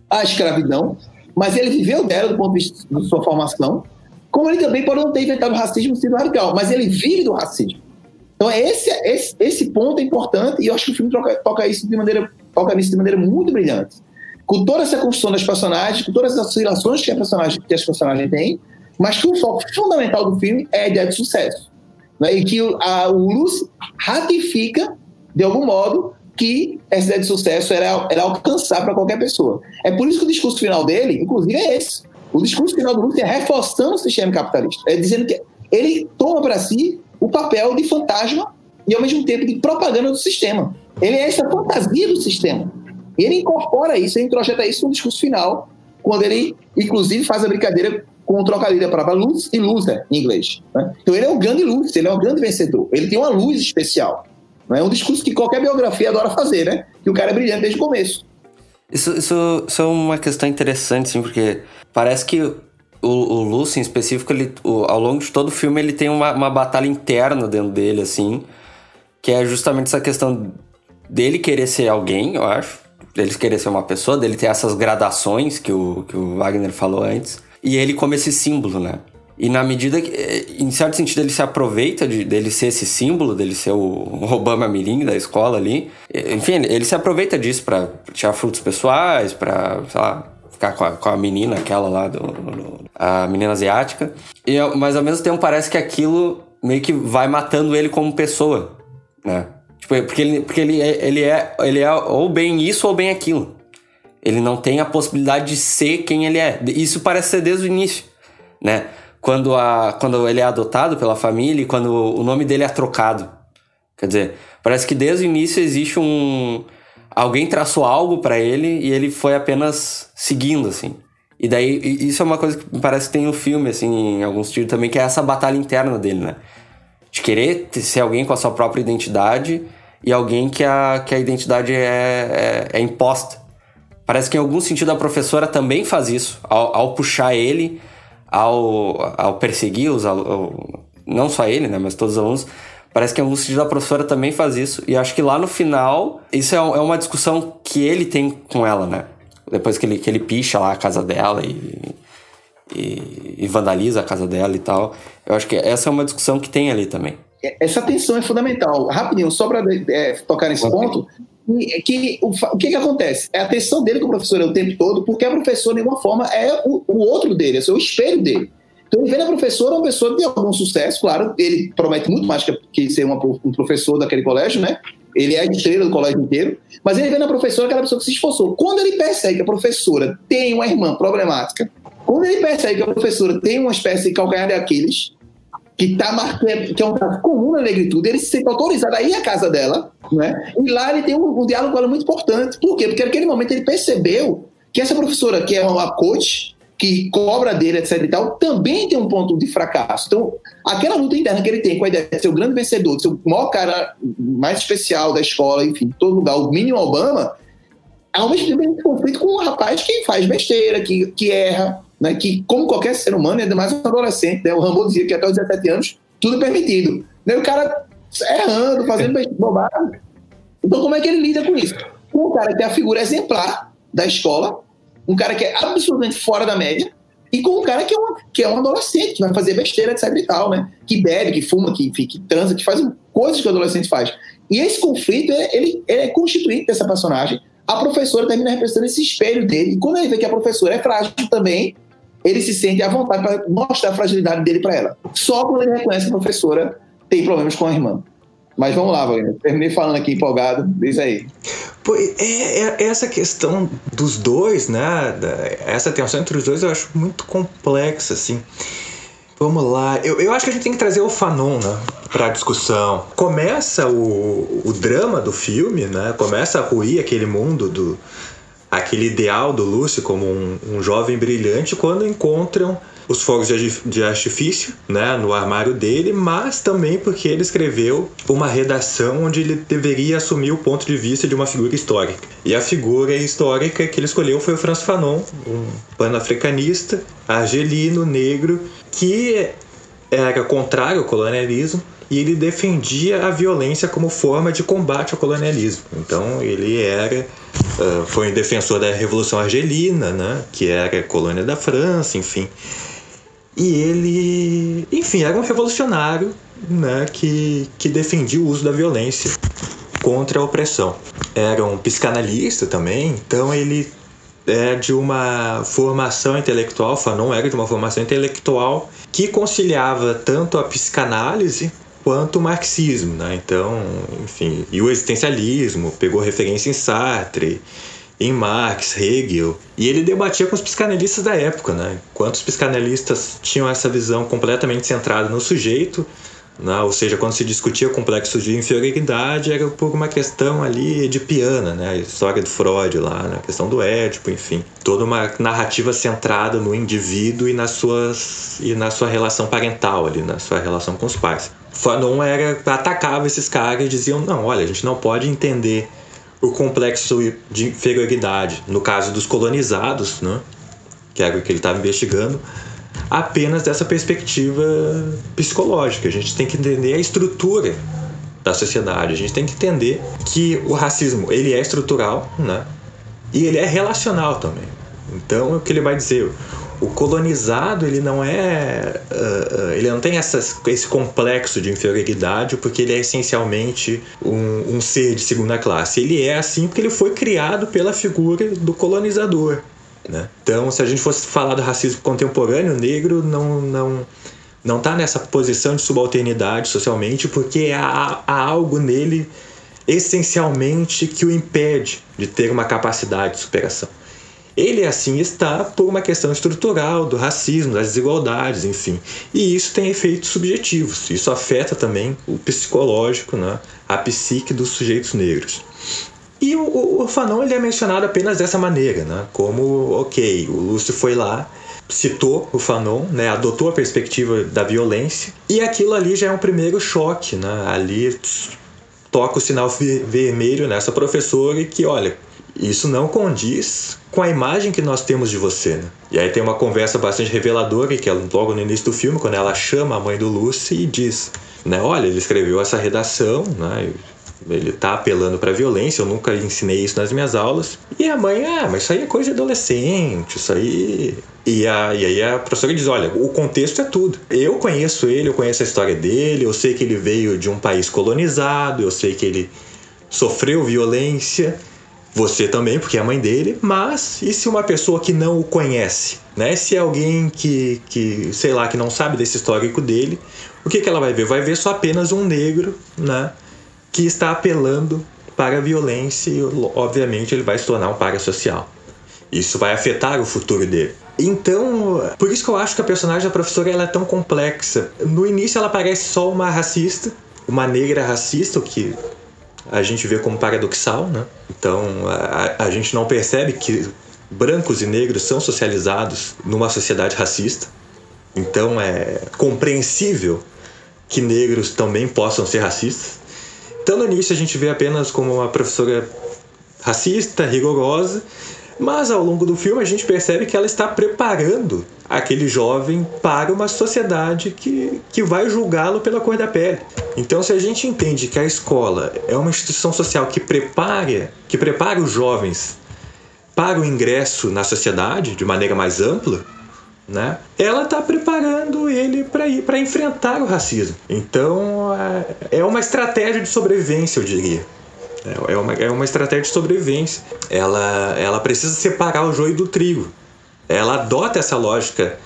a escravidão, mas ele viveu dela do ponto de vista da sua formação, como ele também pode não ter inventado o racismo sendo radical, mas ele vive do racismo. Então, esse, esse, esse ponto é importante e eu acho que o filme toca, toca, isso de maneira, toca nisso de maneira muito brilhante. Com toda essa construção das personagens, com todas as oscilações que, a personagem, que as personagens têm, mas que o foco fundamental do filme é a ideia de sucesso. Né? E que a, o Luz ratifica, de algum modo, que essa ideia de sucesso era, era alcançar para qualquer pessoa. É por isso que o discurso final dele, inclusive, é esse. O discurso final do Lúcio é reforçando o sistema capitalista. É dizendo que ele toma para si o papel de fantasma e, ao mesmo tempo, de propaganda do sistema. Ele é essa fantasia do sistema. E ele incorpora isso, ele introjeta isso no discurso final, quando ele, inclusive, faz a brincadeira com o trocadilho da palavra luz e loser em inglês. Né? Então ele é o grande luz, ele é o grande vencedor. Ele tem uma luz especial. É um discurso que qualquer biografia adora fazer, né? Que o cara é brilhante desde o começo. Isso, isso, isso é uma questão interessante, sim, porque parece que o, o Lucy, em específico, ele, o, ao longo de todo o filme, ele tem uma, uma batalha interna dentro dele, assim, que é justamente essa questão dele querer ser alguém, eu acho, dele querer ser uma pessoa, dele ter essas gradações que o, que o Wagner falou antes, e ele como esse símbolo, né? E na medida que, eh, em certo sentido, ele se aproveita de, dele ser esse símbolo, dele ser o Obama Mirim da escola ali. Enfim, ele se aproveita disso para tirar frutos pessoais, para, sei lá, ficar com a, com a menina aquela lá, do, do, a menina asiática. E, mas ao mesmo tempo parece que aquilo meio que vai matando ele como pessoa, né? Tipo, porque ele, porque ele, é, ele, é, ele é ou bem isso ou bem aquilo. Ele não tem a possibilidade de ser quem ele é. Isso parece ser desde o início, né? quando, a, quando ele é adotado pela família e quando o nome dele é trocado. Quer dizer, parece que desde o início existe um. Alguém traçou algo para ele e ele foi apenas seguindo, assim. E daí, isso é uma coisa que parece que tem no filme, assim, em alguns tiros também, que é essa batalha interna dele, né? De querer ser alguém com a sua própria identidade e alguém que a, que a identidade é, é, é imposta. Parece que em algum sentido a professora também faz isso, ao, ao puxar ele ao, ao perseguir os alunos, não só ele, né, mas todos os alunos, parece que em algum sentido a professora também faz isso. E acho que lá no final, isso é, é uma discussão que ele tem com ela, né? Depois que ele, que ele picha lá a casa dela e, e, e vandaliza a casa dela e tal. Eu acho que essa é uma discussão que tem ali também. Essa tensão é fundamental. Rapidinho, só para é, tocar nesse ponto, que, o, o que, que acontece? É a atenção dele com o professor o tempo todo, porque a professora, de alguma forma, é o, o outro dele, é o espelho dele. Então, ele vê na professora uma pessoa de algum sucesso, claro, ele promete muito mais que, que ser uma, um professor daquele colégio, né? Ele é a estrela do colégio inteiro, mas ele vê na professora aquela pessoa que se esforçou. Quando ele percebe que a professora tem uma irmã problemática, quando ele percebe que a professora tem uma espécie de calcanhar de Aquiles, que tá marcando, que é um caso comum na negritude, ele se sente autorizado a ir à casa dela, né? E lá ele tem um, um diálogo com ela muito importante. Por quê? Porque naquele momento ele percebeu que essa professora, que é uma coach, que cobra dele, etc e tal, também tem um ponto de fracasso. Então, aquela luta interna que ele tem com a ideia de ser o grande vencedor, de ser o maior cara mais especial da escola, enfim, todo lugar, o mínimo Obama, ao mesmo tempo tem conflito com um rapaz que faz besteira, que, que erra, né, que, como qualquer ser humano, ainda mais um adolescente, né, o Rambo dizia que até os 17 anos tudo é permitido. Né, o cara errando, fazendo bobagem. Então, como é que ele lida com isso? Um cara que é a figura exemplar da escola, um cara que é absolutamente fora da média, e com um cara que é, uma, que é um adolescente, que vai fazer besteira, etc e tal, né? Que bebe, que fuma, que, que transa, que faz coisas que o adolescente faz. E esse conflito, ele, ele é constituinte dessa personagem. A professora termina representando esse espelho dele. E quando ele vê que a professora é frágil também, ele se sente à vontade para mostrar a fragilidade dele para ela. Só quando ele reconhece que a professora tem problemas com a irmã. Mas vamos lá, Wagner. Terminei falando aqui empolgado. Diz aí. Pô, é, é, essa questão dos dois, né? essa tensão entre os dois eu acho muito complexa, assim. Vamos lá. Eu, eu acho que a gente tem que trazer o Fanon, né? Pra discussão. Começa o, o drama do filme, né? Começa a ruir aquele mundo do. aquele ideal do Lúcio como um, um jovem brilhante quando encontram os fogos de artifício né, no armário dele, mas também porque ele escreveu uma redação onde ele deveria assumir o ponto de vista de uma figura histórica. E a figura histórica que ele escolheu foi o Franz Fanon, um pan-africanista, argelino, negro, que era contrário ao colonialismo e ele defendia a violência como forma de combate ao colonialismo. Então ele era uh, foi um defensor da Revolução Argelina, né, que era colônia da França, enfim. E ele, enfim, era um revolucionário né, que, que defendia o uso da violência contra a opressão. Era um psicanalista também, então ele é de uma formação intelectual, Fanon era de uma formação intelectual que conciliava tanto a psicanálise quanto o marxismo, né? Então, enfim, e o existencialismo, pegou referência em Sartre, em Marx, Hegel, e ele debatia com os psicanalistas da época, né? Enquanto os psicanalistas tinham essa visão completamente centrada no sujeito, né? ou seja, quando se discutia o complexo de inferioridade, era por uma questão ali edipiana, né? A história do Freud lá, né? a questão do Édipo, enfim. Toda uma narrativa centrada no indivíduo e, nas suas, e na sua relação parental ali, na sua relação com os pais. Fanon era, atacava esses caras e diziam, não, olha, a gente não pode entender o complexo de inferioridade, no caso dos colonizados, né, que era o que ele estava investigando, apenas dessa perspectiva psicológica. A gente tem que entender a estrutura da sociedade. A gente tem que entender que o racismo ele é estrutural, né? E ele é relacional também. Então, o que ele vai dizer? O colonizado ele não é uh, ele não tem esse complexo de inferioridade porque ele é essencialmente um, um, ser de segunda classe ele é assim porque ele foi criado pela figura do colonizador né? então se a gente fosse falar do racismo contemporâneo negro não não não está nessa posição de subalternidade socialmente porque há, há algo nele essencialmente que o impede de ter uma capacidade de superação ele assim está por uma questão estrutural do racismo, das desigualdades, enfim. E isso tem efeitos subjetivos. Isso afeta também o psicológico, né? a psique dos sujeitos negros. E o, o Fanon ele é mencionado apenas dessa maneira, né? como, ok, o Lúcio foi lá, citou o Fanon, né? adotou a perspectiva da violência, e aquilo ali já é um primeiro choque. Né? Ali toca o sinal vermelho nessa professora e que, olha, isso não condiz com a imagem que nós temos de você. Né? E aí tem uma conversa bastante reveladora que é logo no início do filme, quando ela chama a mãe do Lucy e diz, né, olha, ele escreveu essa redação, né, ele tá apelando para violência, eu nunca ensinei isso nas minhas aulas. E a mãe, ah, mas isso aí é coisa de adolescente, isso aí. E, a, e aí a professora diz: olha, o contexto é tudo. Eu conheço ele, eu conheço a história dele, eu sei que ele veio de um país colonizado, eu sei que ele sofreu violência. Você também, porque é a mãe dele, mas e se uma pessoa que não o conhece? Né? Se é alguém que, que, sei lá, que não sabe desse histórico dele, o que, que ela vai ver? Vai ver só apenas um negro né, que está apelando para a violência e, obviamente, ele vai se tornar um parasocial. Isso vai afetar o futuro dele. Então, por isso que eu acho que a personagem da professora ela é tão complexa. No início ela parece só uma racista, uma negra racista, o que a gente vê como paradoxal, né? Então a, a gente não percebe que brancos e negros são socializados numa sociedade racista. Então é compreensível que negros também possam ser racistas. Então no início a gente vê apenas como uma professora racista, rigorosa, mas ao longo do filme a gente percebe que ela está preparando aquele jovem para uma sociedade que, que vai julgá-lo pela cor da pele. Então, se a gente entende que a escola é uma instituição social que prepara, que prepara os jovens para o ingresso na sociedade de maneira mais ampla, né? Ela está preparando ele para ir para enfrentar o racismo. Então, é, é uma estratégia de sobrevivência, eu diria. É, uma, é uma estratégia de sobrevivência. Ela, ela precisa separar o joio do trigo. Ela adota essa lógica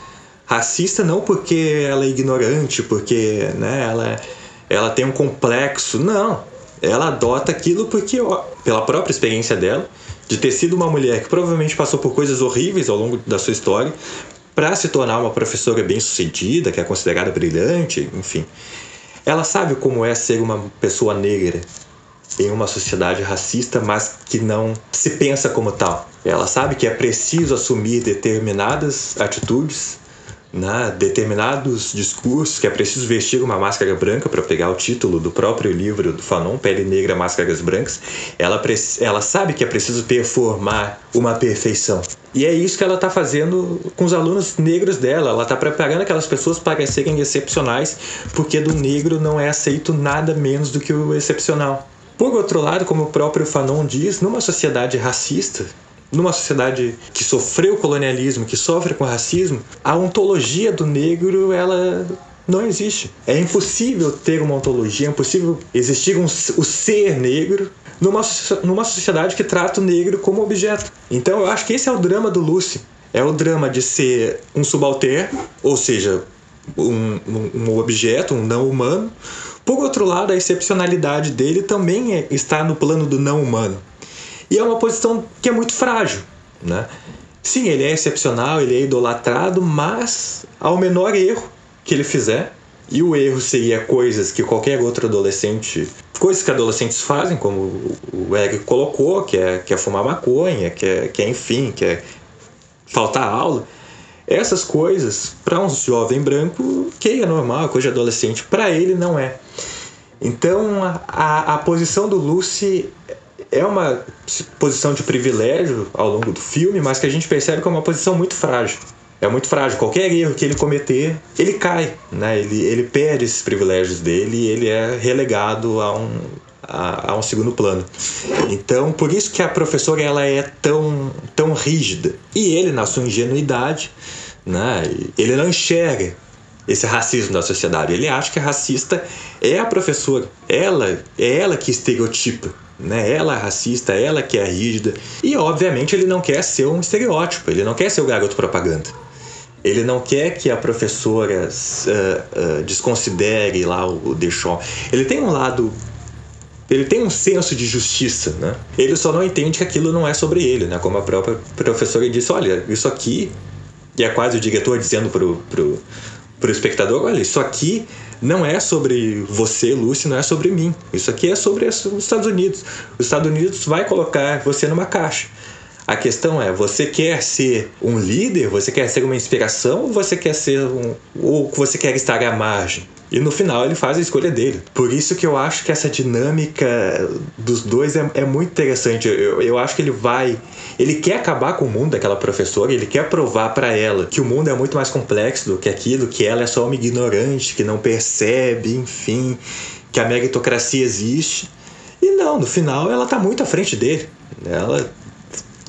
racista não porque ela é ignorante, porque né, ela, ela tem um complexo. Não. Ela adota aquilo porque, ó, pela própria experiência dela, de ter sido uma mulher que provavelmente passou por coisas horríveis ao longo da sua história, para se tornar uma professora bem-sucedida, que é considerada brilhante, enfim. Ela sabe como é ser uma pessoa negra em uma sociedade racista, mas que não se pensa como tal. Ela sabe que é preciso assumir determinadas atitudes né, determinados discursos que é preciso vestir uma máscara branca para pegar o título do próprio livro do Fanon, Pele Negra, Máscaras Brancas, ela, ela sabe que é preciso performar uma perfeição. E é isso que ela está fazendo com os alunos negros dela. Ela está preparando aquelas pessoas para serem excepcionais, porque do negro não é aceito nada menos do que o excepcional. Por outro lado, como o próprio Fanon diz, numa sociedade racista, numa sociedade que sofreu colonialismo, que sofre com racismo, a ontologia do negro ela não existe. É impossível ter uma ontologia, é impossível existir um, o ser negro numa, numa sociedade que trata o negro como objeto. Então eu acho que esse é o drama do Lucy. É o drama de ser um subalterno, ou seja, um, um, objeto, um não humano. Por outro lado, a excepcionalidade dele também é, está no plano do não humano. E é uma posição que é muito frágil, né? Sim, ele é excepcional, ele é idolatrado, mas ao menor erro que ele fizer, e o erro seria coisas que qualquer outro adolescente, coisas que adolescentes fazem, como o Eric colocou, que é, que é fumar maconha, que é, que é enfim, que é faltar aula. Essas coisas, para um jovem branco, que é normal, coisa de adolescente, para ele não é. Então, a, a posição do Lucy é uma posição de privilégio ao longo do filme, mas que a gente percebe que é uma posição muito frágil. É muito frágil. Qualquer erro que ele cometer, ele cai, né? Ele, ele perde esses privilégios dele e ele é relegado a um, a, a, um segundo plano. Então, por isso que a professora ela é tão, tão rígida. E ele, na sua ingenuidade, né? Ele não enxerga esse racismo da sociedade. Ele acha que a racista é a professora. Ela é ela que estereotipa né? Ela é racista, ela que é rígida. E obviamente ele não quer ser um estereótipo, ele não quer ser o garoto propaganda. Ele não quer que a professora uh, uh, desconsidere lá o, Deschamps. Ele tem um lado ele tem um senso de justiça, né? Ele só não entende que aquilo não é sobre ele, né? Como a própria professora disse, olha, isso aqui, e é quase o diretor dizendo pro, pro, pro espectador, olha, isso aqui não é sobre você, Lucy, não é sobre mim. Isso aqui é sobre os Estados Unidos. Os Estados Unidos vai colocar você numa caixa. A questão é, você quer ser um líder, você quer ser uma inspiração, ou você quer ser um ou você quer estar à margem? E no final ele faz a escolha dele. Por isso que eu acho que essa dinâmica dos dois é, é muito interessante. Eu, eu acho que ele vai. Ele quer acabar com o mundo daquela professora, ele quer provar para ela que o mundo é muito mais complexo do que aquilo, que ela é só uma ignorante, que não percebe, enfim, que a meritocracia existe. E não, no final ela tá muito à frente dele. Ela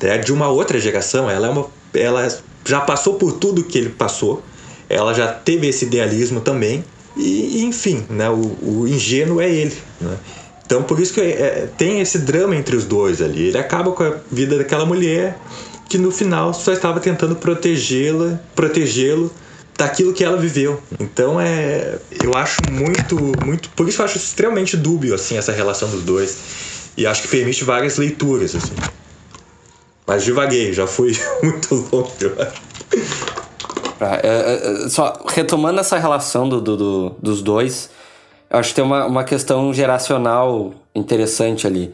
é de uma outra geração, ela é uma. Ela já passou por tudo que ele passou. Ela já teve esse idealismo também e, enfim, né, o, o ingênuo é ele. Né? Então, por isso que é, tem esse drama entre os dois ali. Ele acaba com a vida daquela mulher que no final só estava tentando protegê-la, protegê-lo daquilo que ela viveu. Então é, eu acho muito, muito, por isso eu acho extremamente dúbio assim essa relação dos dois e acho que permite várias leituras assim. Mas devaguei, já fui [laughs] muito longe, eu acho. É, é, é, só retomando essa relação do, do, do, dos dois, acho que tem uma, uma questão geracional interessante ali.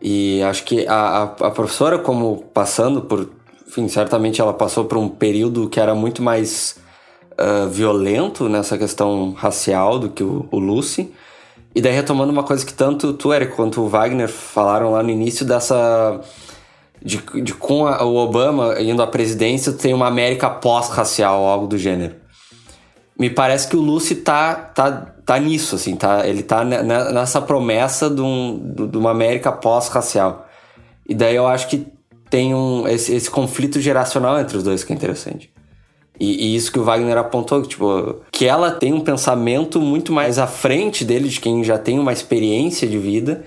E acho que a, a, a, professora, como passando por. Enfim, certamente ela passou por um período que era muito mais uh, violento nessa questão racial do que o, o Lucy. E daí retomando uma coisa que tanto tu, Eric, quanto o Wagner falaram lá no início dessa de, de com a, o Obama indo à presidência, tem uma América pós-racial, algo do gênero. Me parece que o Lucy tá, tá, tá nisso, assim, tá, ele tá nessa promessa de, um, de uma América pós-racial. E daí eu acho que tem um, esse, esse conflito geracional entre os dois que é interessante. E, e, isso que o Wagner apontou, tipo, que ela tem um pensamento muito mais à frente dele, de quem já tem uma experiência de vida,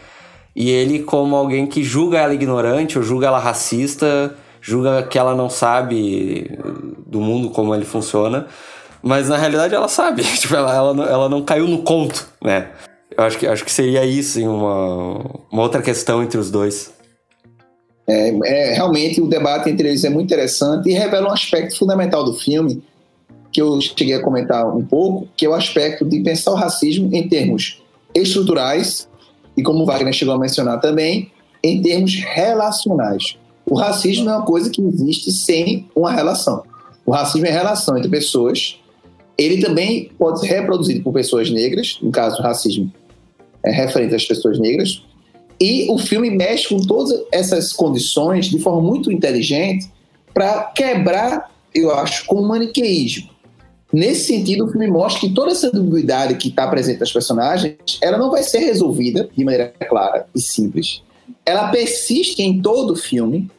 e ele, como alguém que julga ela ignorante ou julga ela racista, julga que ela não sabe do mundo como ele funciona, mas na realidade ela sabe, [laughs] tipo, ela, ela, não, ela não caiu no conto, né? Eu acho que, acho que seria isso, uma, uma outra questão entre os dois. É, é, realmente o debate entre eles é muito interessante e revela um aspecto fundamental do filme que eu cheguei a comentar um pouco, que é o aspecto de pensar o racismo em termos estruturais e, como o Wagner chegou a mencionar também, em termos relacionais. O racismo é uma coisa que existe sem uma relação. O racismo é relação entre pessoas. Ele também pode ser reproduzido por pessoas negras, no caso, racismo é referente às pessoas negras. E o filme mexe com todas essas condições de forma muito inteligente para quebrar, eu acho, com o maniqueísmo. Nesse sentido, o filme mostra que toda essa ambiguidade que está presente nas personagens, ela não vai ser resolvida de maneira clara e simples. Ela persiste em todo o filme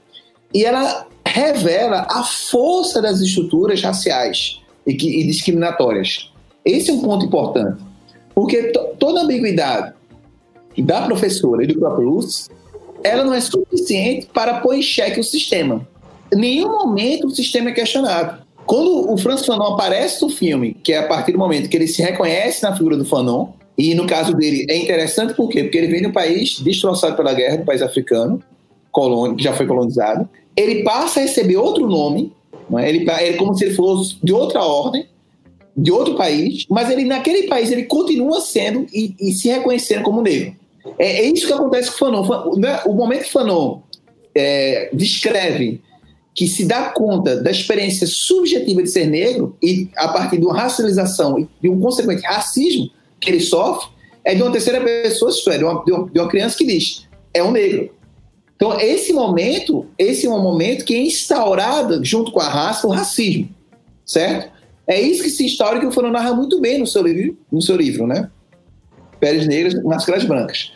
e ela revela a força das estruturas raciais e, que, e discriminatórias. Esse é um ponto importante, porque toda ambiguidade da professora e do próprio Lúcio, ela não é suficiente para pôr em xeque o sistema. Em nenhum momento o sistema é questionado. Quando o Francis Fanon aparece no filme, que é a partir do momento que ele se reconhece na figura do Fanon, e no caso dele é interessante por quê? Porque ele vem de um país destroçado pela guerra, um país africano, colônia, que já foi colonizado. Ele passa a receber outro nome, é? ele, ele como se ele fosse de outra ordem, de outro país, mas ele naquele país ele continua sendo e, e se reconhecendo como negro. É, é, isso que acontece com o Fanon. Né, o momento que Fanon é, descreve que se dá conta da experiência subjetiva de ser negro e a partir de uma racialização e de um consequente racismo que ele sofre, é de uma terceira pessoa, isto é, de uma, de uma criança que diz, é um negro. Então, esse momento, esse é um momento que é instaurado, junto com a raça, o racismo, certo? É isso que se instaura que o Fanon narra muito bem no seu livro, no seu livro né? Peles negras, máscaras brancas.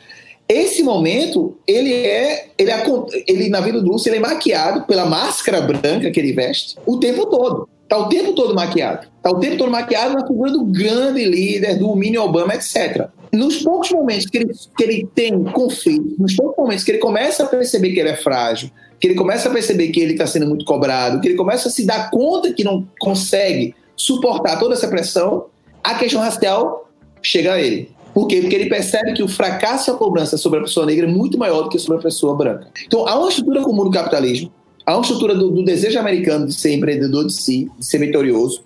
Esse momento, ele é, ele, é, ele na vida do Lúcio, ele é maquiado pela máscara branca que ele veste o tempo todo. Tá o tempo todo maquiado. Tá o tempo todo maquiado na figura do grande líder, do mini Obama, etc. Nos poucos momentos que ele, que ele tem conflito, nos poucos momentos que ele começa a perceber que ele é frágil, que ele começa a perceber que ele está sendo muito cobrado, que ele começa a se dar conta que não consegue suportar toda essa pressão, a questão racial chega a ele. Por quê? Porque ele percebe que o fracasso e a cobrança sobre a pessoa negra é muito maior do que sobre a pessoa branca. Então, há uma estrutura comum do capitalismo, há uma estrutura do, do desejo americano de ser empreendedor de si, de ser vitorioso,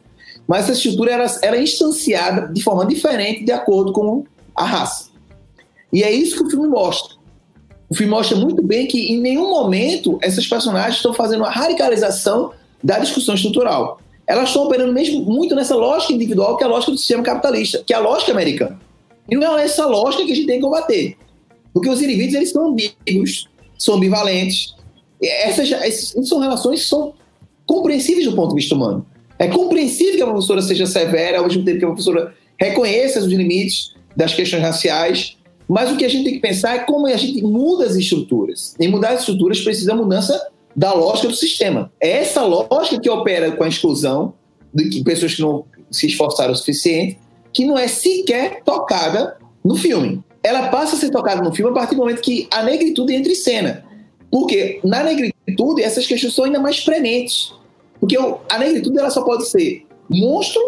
mas essa estrutura era, era instanciada de forma diferente de acordo com a raça. E é isso que o filme mostra. O filme mostra muito bem que em nenhum momento essas personagens estão fazendo uma radicalização da discussão estrutural. Elas estão operando mesmo muito nessa lógica individual que é a lógica do sistema capitalista, que é a lógica americana. E não é essa lógica que a gente tem que combater. Porque os indivíduos, eles são ambíguos, são ambivalentes. Essas, essas são relações que são compreensíveis do ponto de vista humano. É compreensível que a professora seja severa, ao mesmo tempo que a professora reconheça os limites das questões raciais, mas o que a gente tem que pensar é como a gente muda as estruturas. E mudar as estruturas precisa da mudança da lógica do sistema. É essa lógica que opera com a exclusão de pessoas que não se esforçaram o suficiente, que não é sequer tocada no filme. Ela passa a ser tocada no filme a partir do momento que a negritude entra em cena. Porque na negritude essas questões são ainda mais prementes. Porque a negritude ela só pode ser monstro,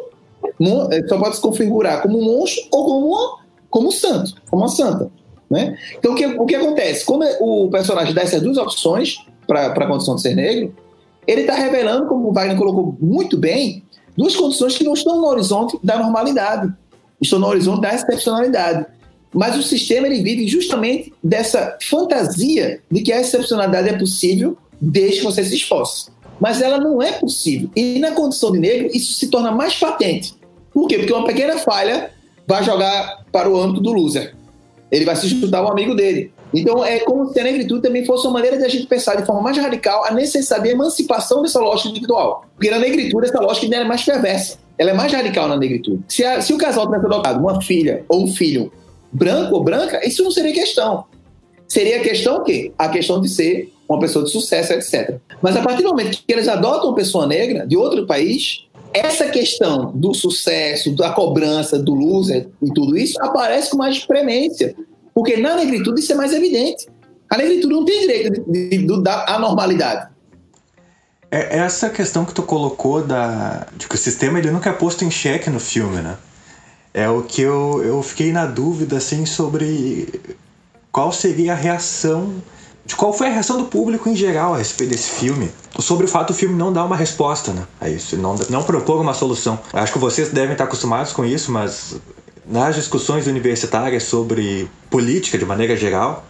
eh, só pode se configurar como monstro ou como, uma, como santo, como uma santa. Né? Então o que, o que acontece? Quando o personagem dá essas duas opções para a condição de ser negro, ele está revelando, como o Wagner colocou muito bem, duas condições que não estão no horizonte da normalidade, estão no horizonte da excepcionalidade. Mas o sistema ele vive justamente dessa fantasia de que a excepcionalidade é possível desde que você se esforce. Mas ela não é possível. E na condição de negro, isso se torna mais patente. Por quê? Porque uma pequena falha vai jogar para o âmbito do loser. Ele vai se juntar ao amigo dele. Então, é como se a negritude também fosse uma maneira de a gente pensar de forma mais radical a necessidade de emancipação dessa lógica individual. Porque na negritude, essa lógica ainda é mais perversa. Ela é mais radical na negritude. Se, a, se o casal tivesse adotado uma filha ou um filho branco ou branca, isso não seria questão. Seria questão o quê? A questão de ser uma pessoa de sucesso, etc. Mas a partir do momento que eles adotam uma pessoa negra de outro país, essa questão do sucesso, da cobrança, do loser e tudo isso aparece com mais premência. Porque na negritude isso é mais evidente. A negritude não tem direito de, de, de, anormalidade. É essa questão que tu colocou da, de que o sistema ele nunca é posto em xeque no filme, né? É o que eu, eu fiquei na dúvida assim sobre qual seria a reação de qual foi a reação do público em geral a respeito desse filme. Sobre o fato do filme não dar uma resposta né, a isso, não, não propor uma solução. Acho que vocês devem estar acostumados com isso, mas nas discussões universitárias sobre política de maneira geral,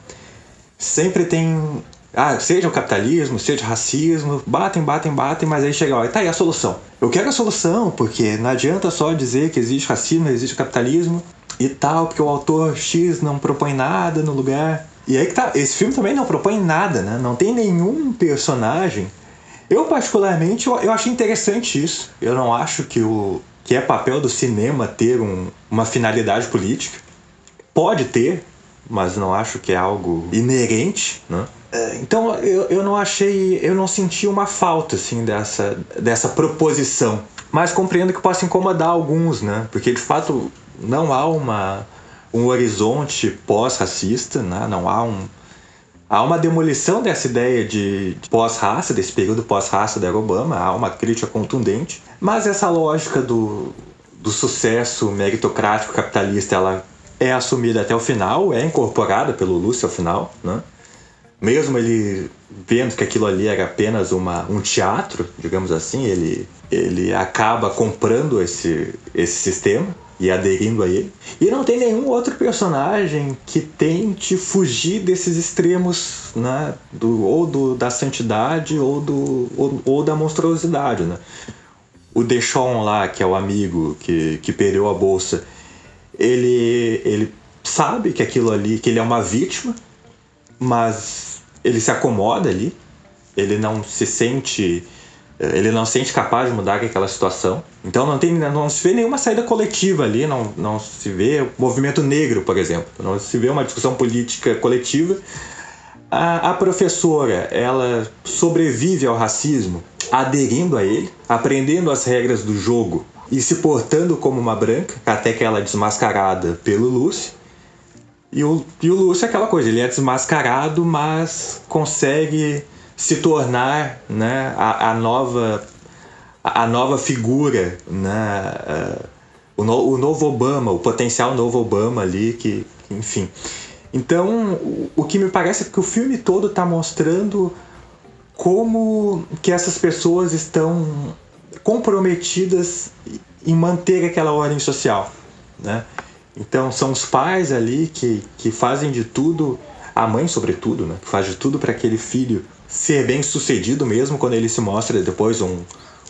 sempre tem. Ah, seja o capitalismo, seja o racismo, batem, batem, batem, mas aí chega, ó, tá aí a solução. Eu quero a solução, porque não adianta só dizer que existe racismo, existe capitalismo e tal, porque o autor X não propõe nada no lugar. E aí que tá, esse filme também não propõe nada, né? Não tem nenhum personagem. Eu, particularmente, eu, eu interessante isso. Eu não acho que o, que é papel do cinema ter um, uma finalidade política. Pode ter, mas não acho que é algo inerente, né? É, então eu, eu não achei, eu não senti uma falta assim dessa, dessa proposição, mas compreendo que possa incomodar alguns, né? Porque de fato não há uma um horizonte pós-racista, né? Não há um há uma demolição dessa ideia de, de pós-raça, desse período pós-raça da Obama, há uma crítica contundente, mas essa lógica do, do sucesso meritocrático capitalista, ela é assumida até o final, é incorporada pelo Lúcio ao final, né? Mesmo ele vendo que aquilo ali era apenas uma, um teatro, digamos assim, ele, ele acaba comprando esse, esse sistema e aderindo a ele. E não tem nenhum outro personagem que tente fugir desses extremos, né? Do, ou do, da santidade ou, do, ou, ou da monstruosidade, né? O Deixon lá, que é o amigo que, que perdeu a bolsa, ele, ele sabe que aquilo ali, que ele é uma vítima, mas ele se acomoda ali, ele não se sente ele não se sente capaz de mudar aquela situação. Então não tem não se vê nenhuma saída coletiva ali, não, não se vê movimento negro, por exemplo, não se vê uma discussão política coletiva. A, a professora, ela sobrevive ao racismo aderindo a ele, aprendendo as regras do jogo e se portando como uma branca, até que ela é desmascarada pelo Lúcio. E o, e o Lúcio é aquela coisa, ele é desmascarado, mas consegue se tornar né, a, a nova a nova figura, né, uh, o, no, o, novo Obama, o potencial novo Obama ali, que, enfim. Então, o, o que me parece é que o filme todo está mostrando como que essas pessoas estão comprometidas em manter aquela ordem social, né? Então são os pais ali que, que fazem de tudo, a mãe sobretudo, né? Faz de tudo para aquele filho ser bem sucedido mesmo quando ele se mostra depois um,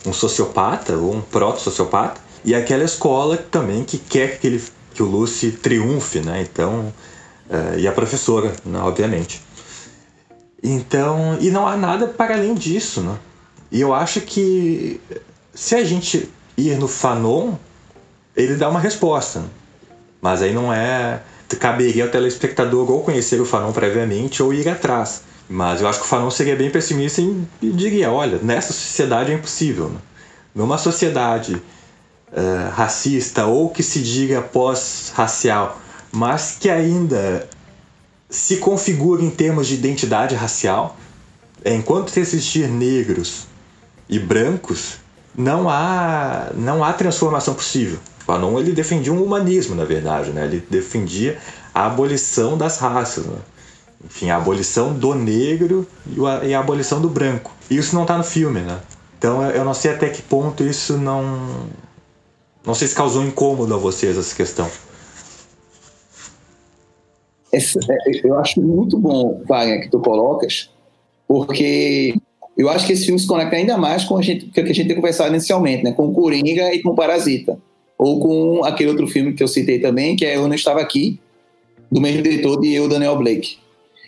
um sociopata ou um proto-sociopata. E aquela escola também que quer que, ele, que o Lucy triunfe, né? Então, uh, e a professora, né? obviamente. Então, e não há nada para além disso, né? E eu acho que se a gente ir no Fanon, ele dá uma resposta. Né? Mas aí não é. Caberia ao telespectador ou conhecer o Fanon previamente ou ir atrás. Mas eu acho que o Fanon seria bem pessimista e diria: olha, nessa sociedade é impossível. Né? Numa sociedade uh, racista ou que se diga pós-racial, mas que ainda se configura em termos de identidade racial, enquanto existir negros e brancos, não há, não há transformação possível. Fanon ele defendia um humanismo, na verdade, né? ele defendia a abolição das raças. Né? enfim, a abolição do negro e a abolição do branco. Isso não está no filme, né? Então eu não sei até que ponto isso não. Não sei se causou incômodo a vocês essa questão. É, eu acho muito bom, Wagner, que tu colocas, porque eu acho que esse filme se conecta ainda mais com a gente, que a gente tem conversado inicialmente, né? Com o Coringa e com o Parasita. Ou com aquele outro filme que eu citei também, que é Eu Não Estava Aqui, do mesmo diretor de Eu, Daniel Blake.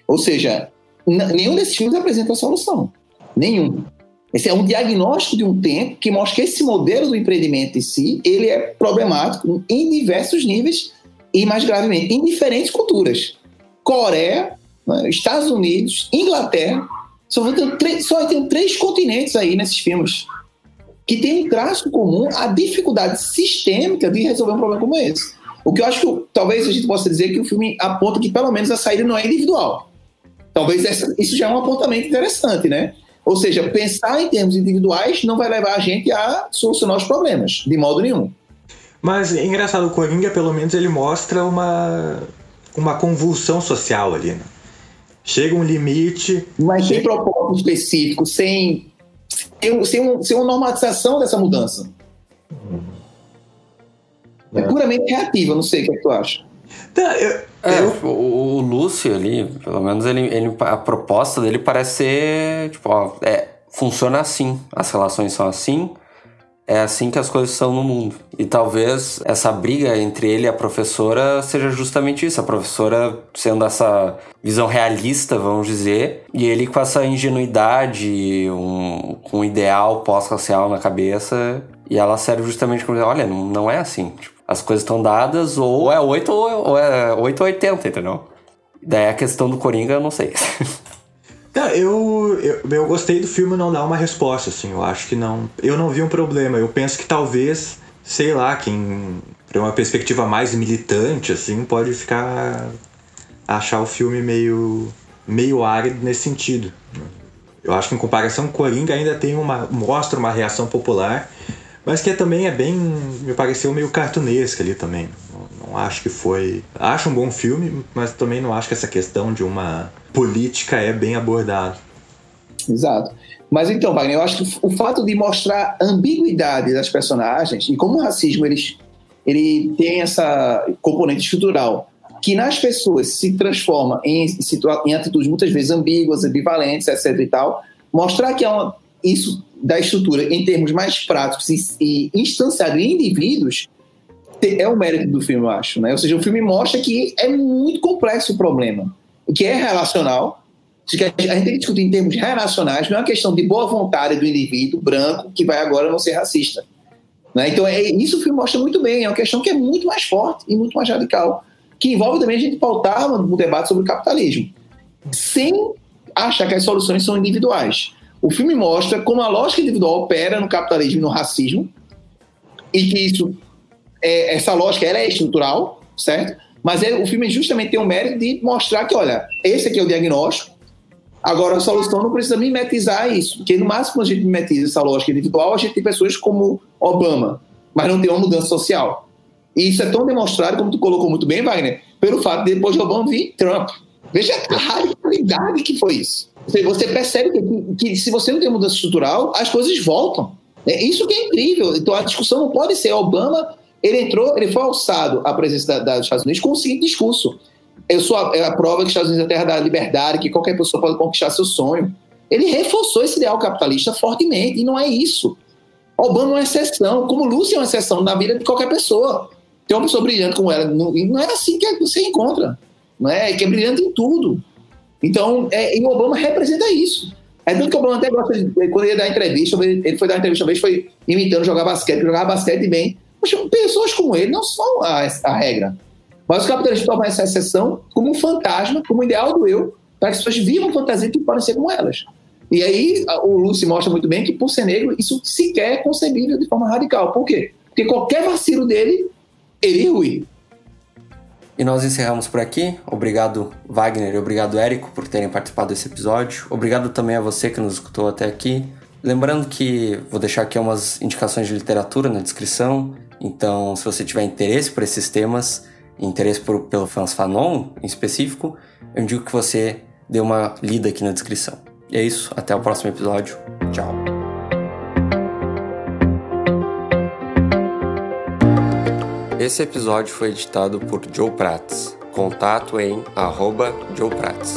Ou seja, nenhum desses filmes apresenta a solução. Nenhum. Esse é um diagnóstico de um tempo que mostra que esse modelo do empreendimento em si, ele é problemático em diversos níveis e, mais gravemente, em diferentes culturas. Coreia, né, Estados Unidos, Inglaterra, só tem, três, só tem três continentes aí nesses filmes que tem um traço comum a dificuldade sistêmica de resolver um problema como esse. O que eu acho que talvez a gente possa dizer que o filme aponta que pelo menos a saída não é individual. Talvez essa, isso já é um apontamento interessante, né? Ou seja, pensar em termos individuais não vai levar a gente a solucionar os problemas, de modo nenhum. Mas é engraçado, o Coringa, pelo menos, ele mostra uma, uma convulsão social ali, né? chega um limite. Mas sem propósito específico, sem, sem, sem, um, sem uma normatização dessa mudança. É, é puramente reativa, não sei o que, é que tu acha. Eu, é, eu... O, o, Lúcio ali, pelo menos ele, ele, a proposta dele parece ser, tipo, ó, é, funciona assim, as relações são assim, é assim que as coisas são no mundo. E talvez essa briga entre ele e a professora seja justamente isso. A professora sendo essa visão realista, vamos dizer, e ele com essa ingenuidade, um, com um ideal pós-racial na cabeça, e ela serve justamente como olha, não, é assim. Tipo, as coisas estão dadas, ou é 8 ou é 8 ou 80, entendeu? Daí a questão do Coringa, eu não sei. [laughs] Tá, eu, eu, eu gostei do filme não dar uma resposta, assim. Eu acho que não. Eu não vi um problema. Eu penso que talvez, sei lá, quem. Pra uma perspectiva mais militante, assim, pode ficar. achar o filme meio. meio árido nesse sentido. Eu acho que em comparação com Coringa ainda tem uma. mostra uma reação popular, mas que também é bem. me pareceu meio cartunesca ali também. Não, não acho que foi. Acho um bom filme, mas também não acho que essa questão de uma política é bem abordado. Exato. Mas então, Wagner, eu acho que o fato de mostrar a ambiguidade das personagens e como o racismo ele, ele tem essa componente estrutural que nas pessoas se transforma em, em atitudes muitas vezes ambíguas, ambivalentes, etc e tal, mostrar que é uma, isso da estrutura em termos mais práticos e, e em indivíduos é o mérito do filme, eu acho. Né? Ou seja, o filme mostra que é muito complexo o problema que é relacional, a gente tem que discutir em termos relacionais, não é uma questão de boa vontade do indivíduo branco que vai agora não ser racista. Né? Então, é, isso o filme mostra muito bem, é uma questão que é muito mais forte e muito mais radical, que envolve também a gente pautar um debate sobre o capitalismo, sem achar que as soluções são individuais. O filme mostra como a lógica individual opera no capitalismo e no racismo, e que isso, é, essa lógica ela é estrutural, certo? Mas é, o filme justamente tem o mérito de mostrar que, olha, esse aqui é o diagnóstico, agora a solução não precisa mimetizar isso, porque no máximo a gente mimetiza essa lógica individual, a gente tem pessoas como Obama, mas não tem uma mudança social. E isso é tão demonstrado, como tu colocou muito bem, Wagner, pelo fato de depois de Obama vir Trump. Veja a radicalidade que foi isso. Você percebe que, que, se você não tem mudança estrutural, as coisas voltam. É isso que é incrível. Então a discussão não pode ser Obama ele entrou, ele foi alçado à presença dos Estados Unidos com o seguinte discurso: eu sou a, é a prova que os Estados Unidos é a terra da liberdade, que qualquer pessoa pode conquistar seu sonho. Ele reforçou esse ideal capitalista fortemente, e não é isso. Obama é uma exceção, como Lúcia é uma exceção na vida de qualquer pessoa. Tem uma pessoa brilhante como ela, não, não é assim que você encontra, não é? Que é brilhante em tudo. Então, é, e o Obama representa isso. É tanto que o Obama até gosta de, quando ele dar entrevista, ele foi dar entrevista uma vez, foi imitando jogar basquete, jogava basquete bem. Pessoas como ele não são a, a regra. Mas os capitalistas tomam essa exceção como um fantasma, como um ideal do eu, para que as pessoas vivam fantasia que podem ser como elas. E aí o Lucy mostra muito bem que, por ser negro, isso sequer é concebível de forma radical. Por quê? Porque qualquer vacilo dele, ele ruim. E nós encerramos por aqui. Obrigado, Wagner, e obrigado, Érico, por terem participado desse episódio. Obrigado também a você que nos escutou até aqui. Lembrando que vou deixar aqui umas indicações de literatura na descrição. Então, se você tiver interesse por esses temas, interesse por, pelo Franz Fanon em específico, eu indico que você dê uma lida aqui na descrição. E é isso, até o próximo episódio. Tchau. Esse episódio foi editado por Joe Prats. Contato em arroba Joe Prats.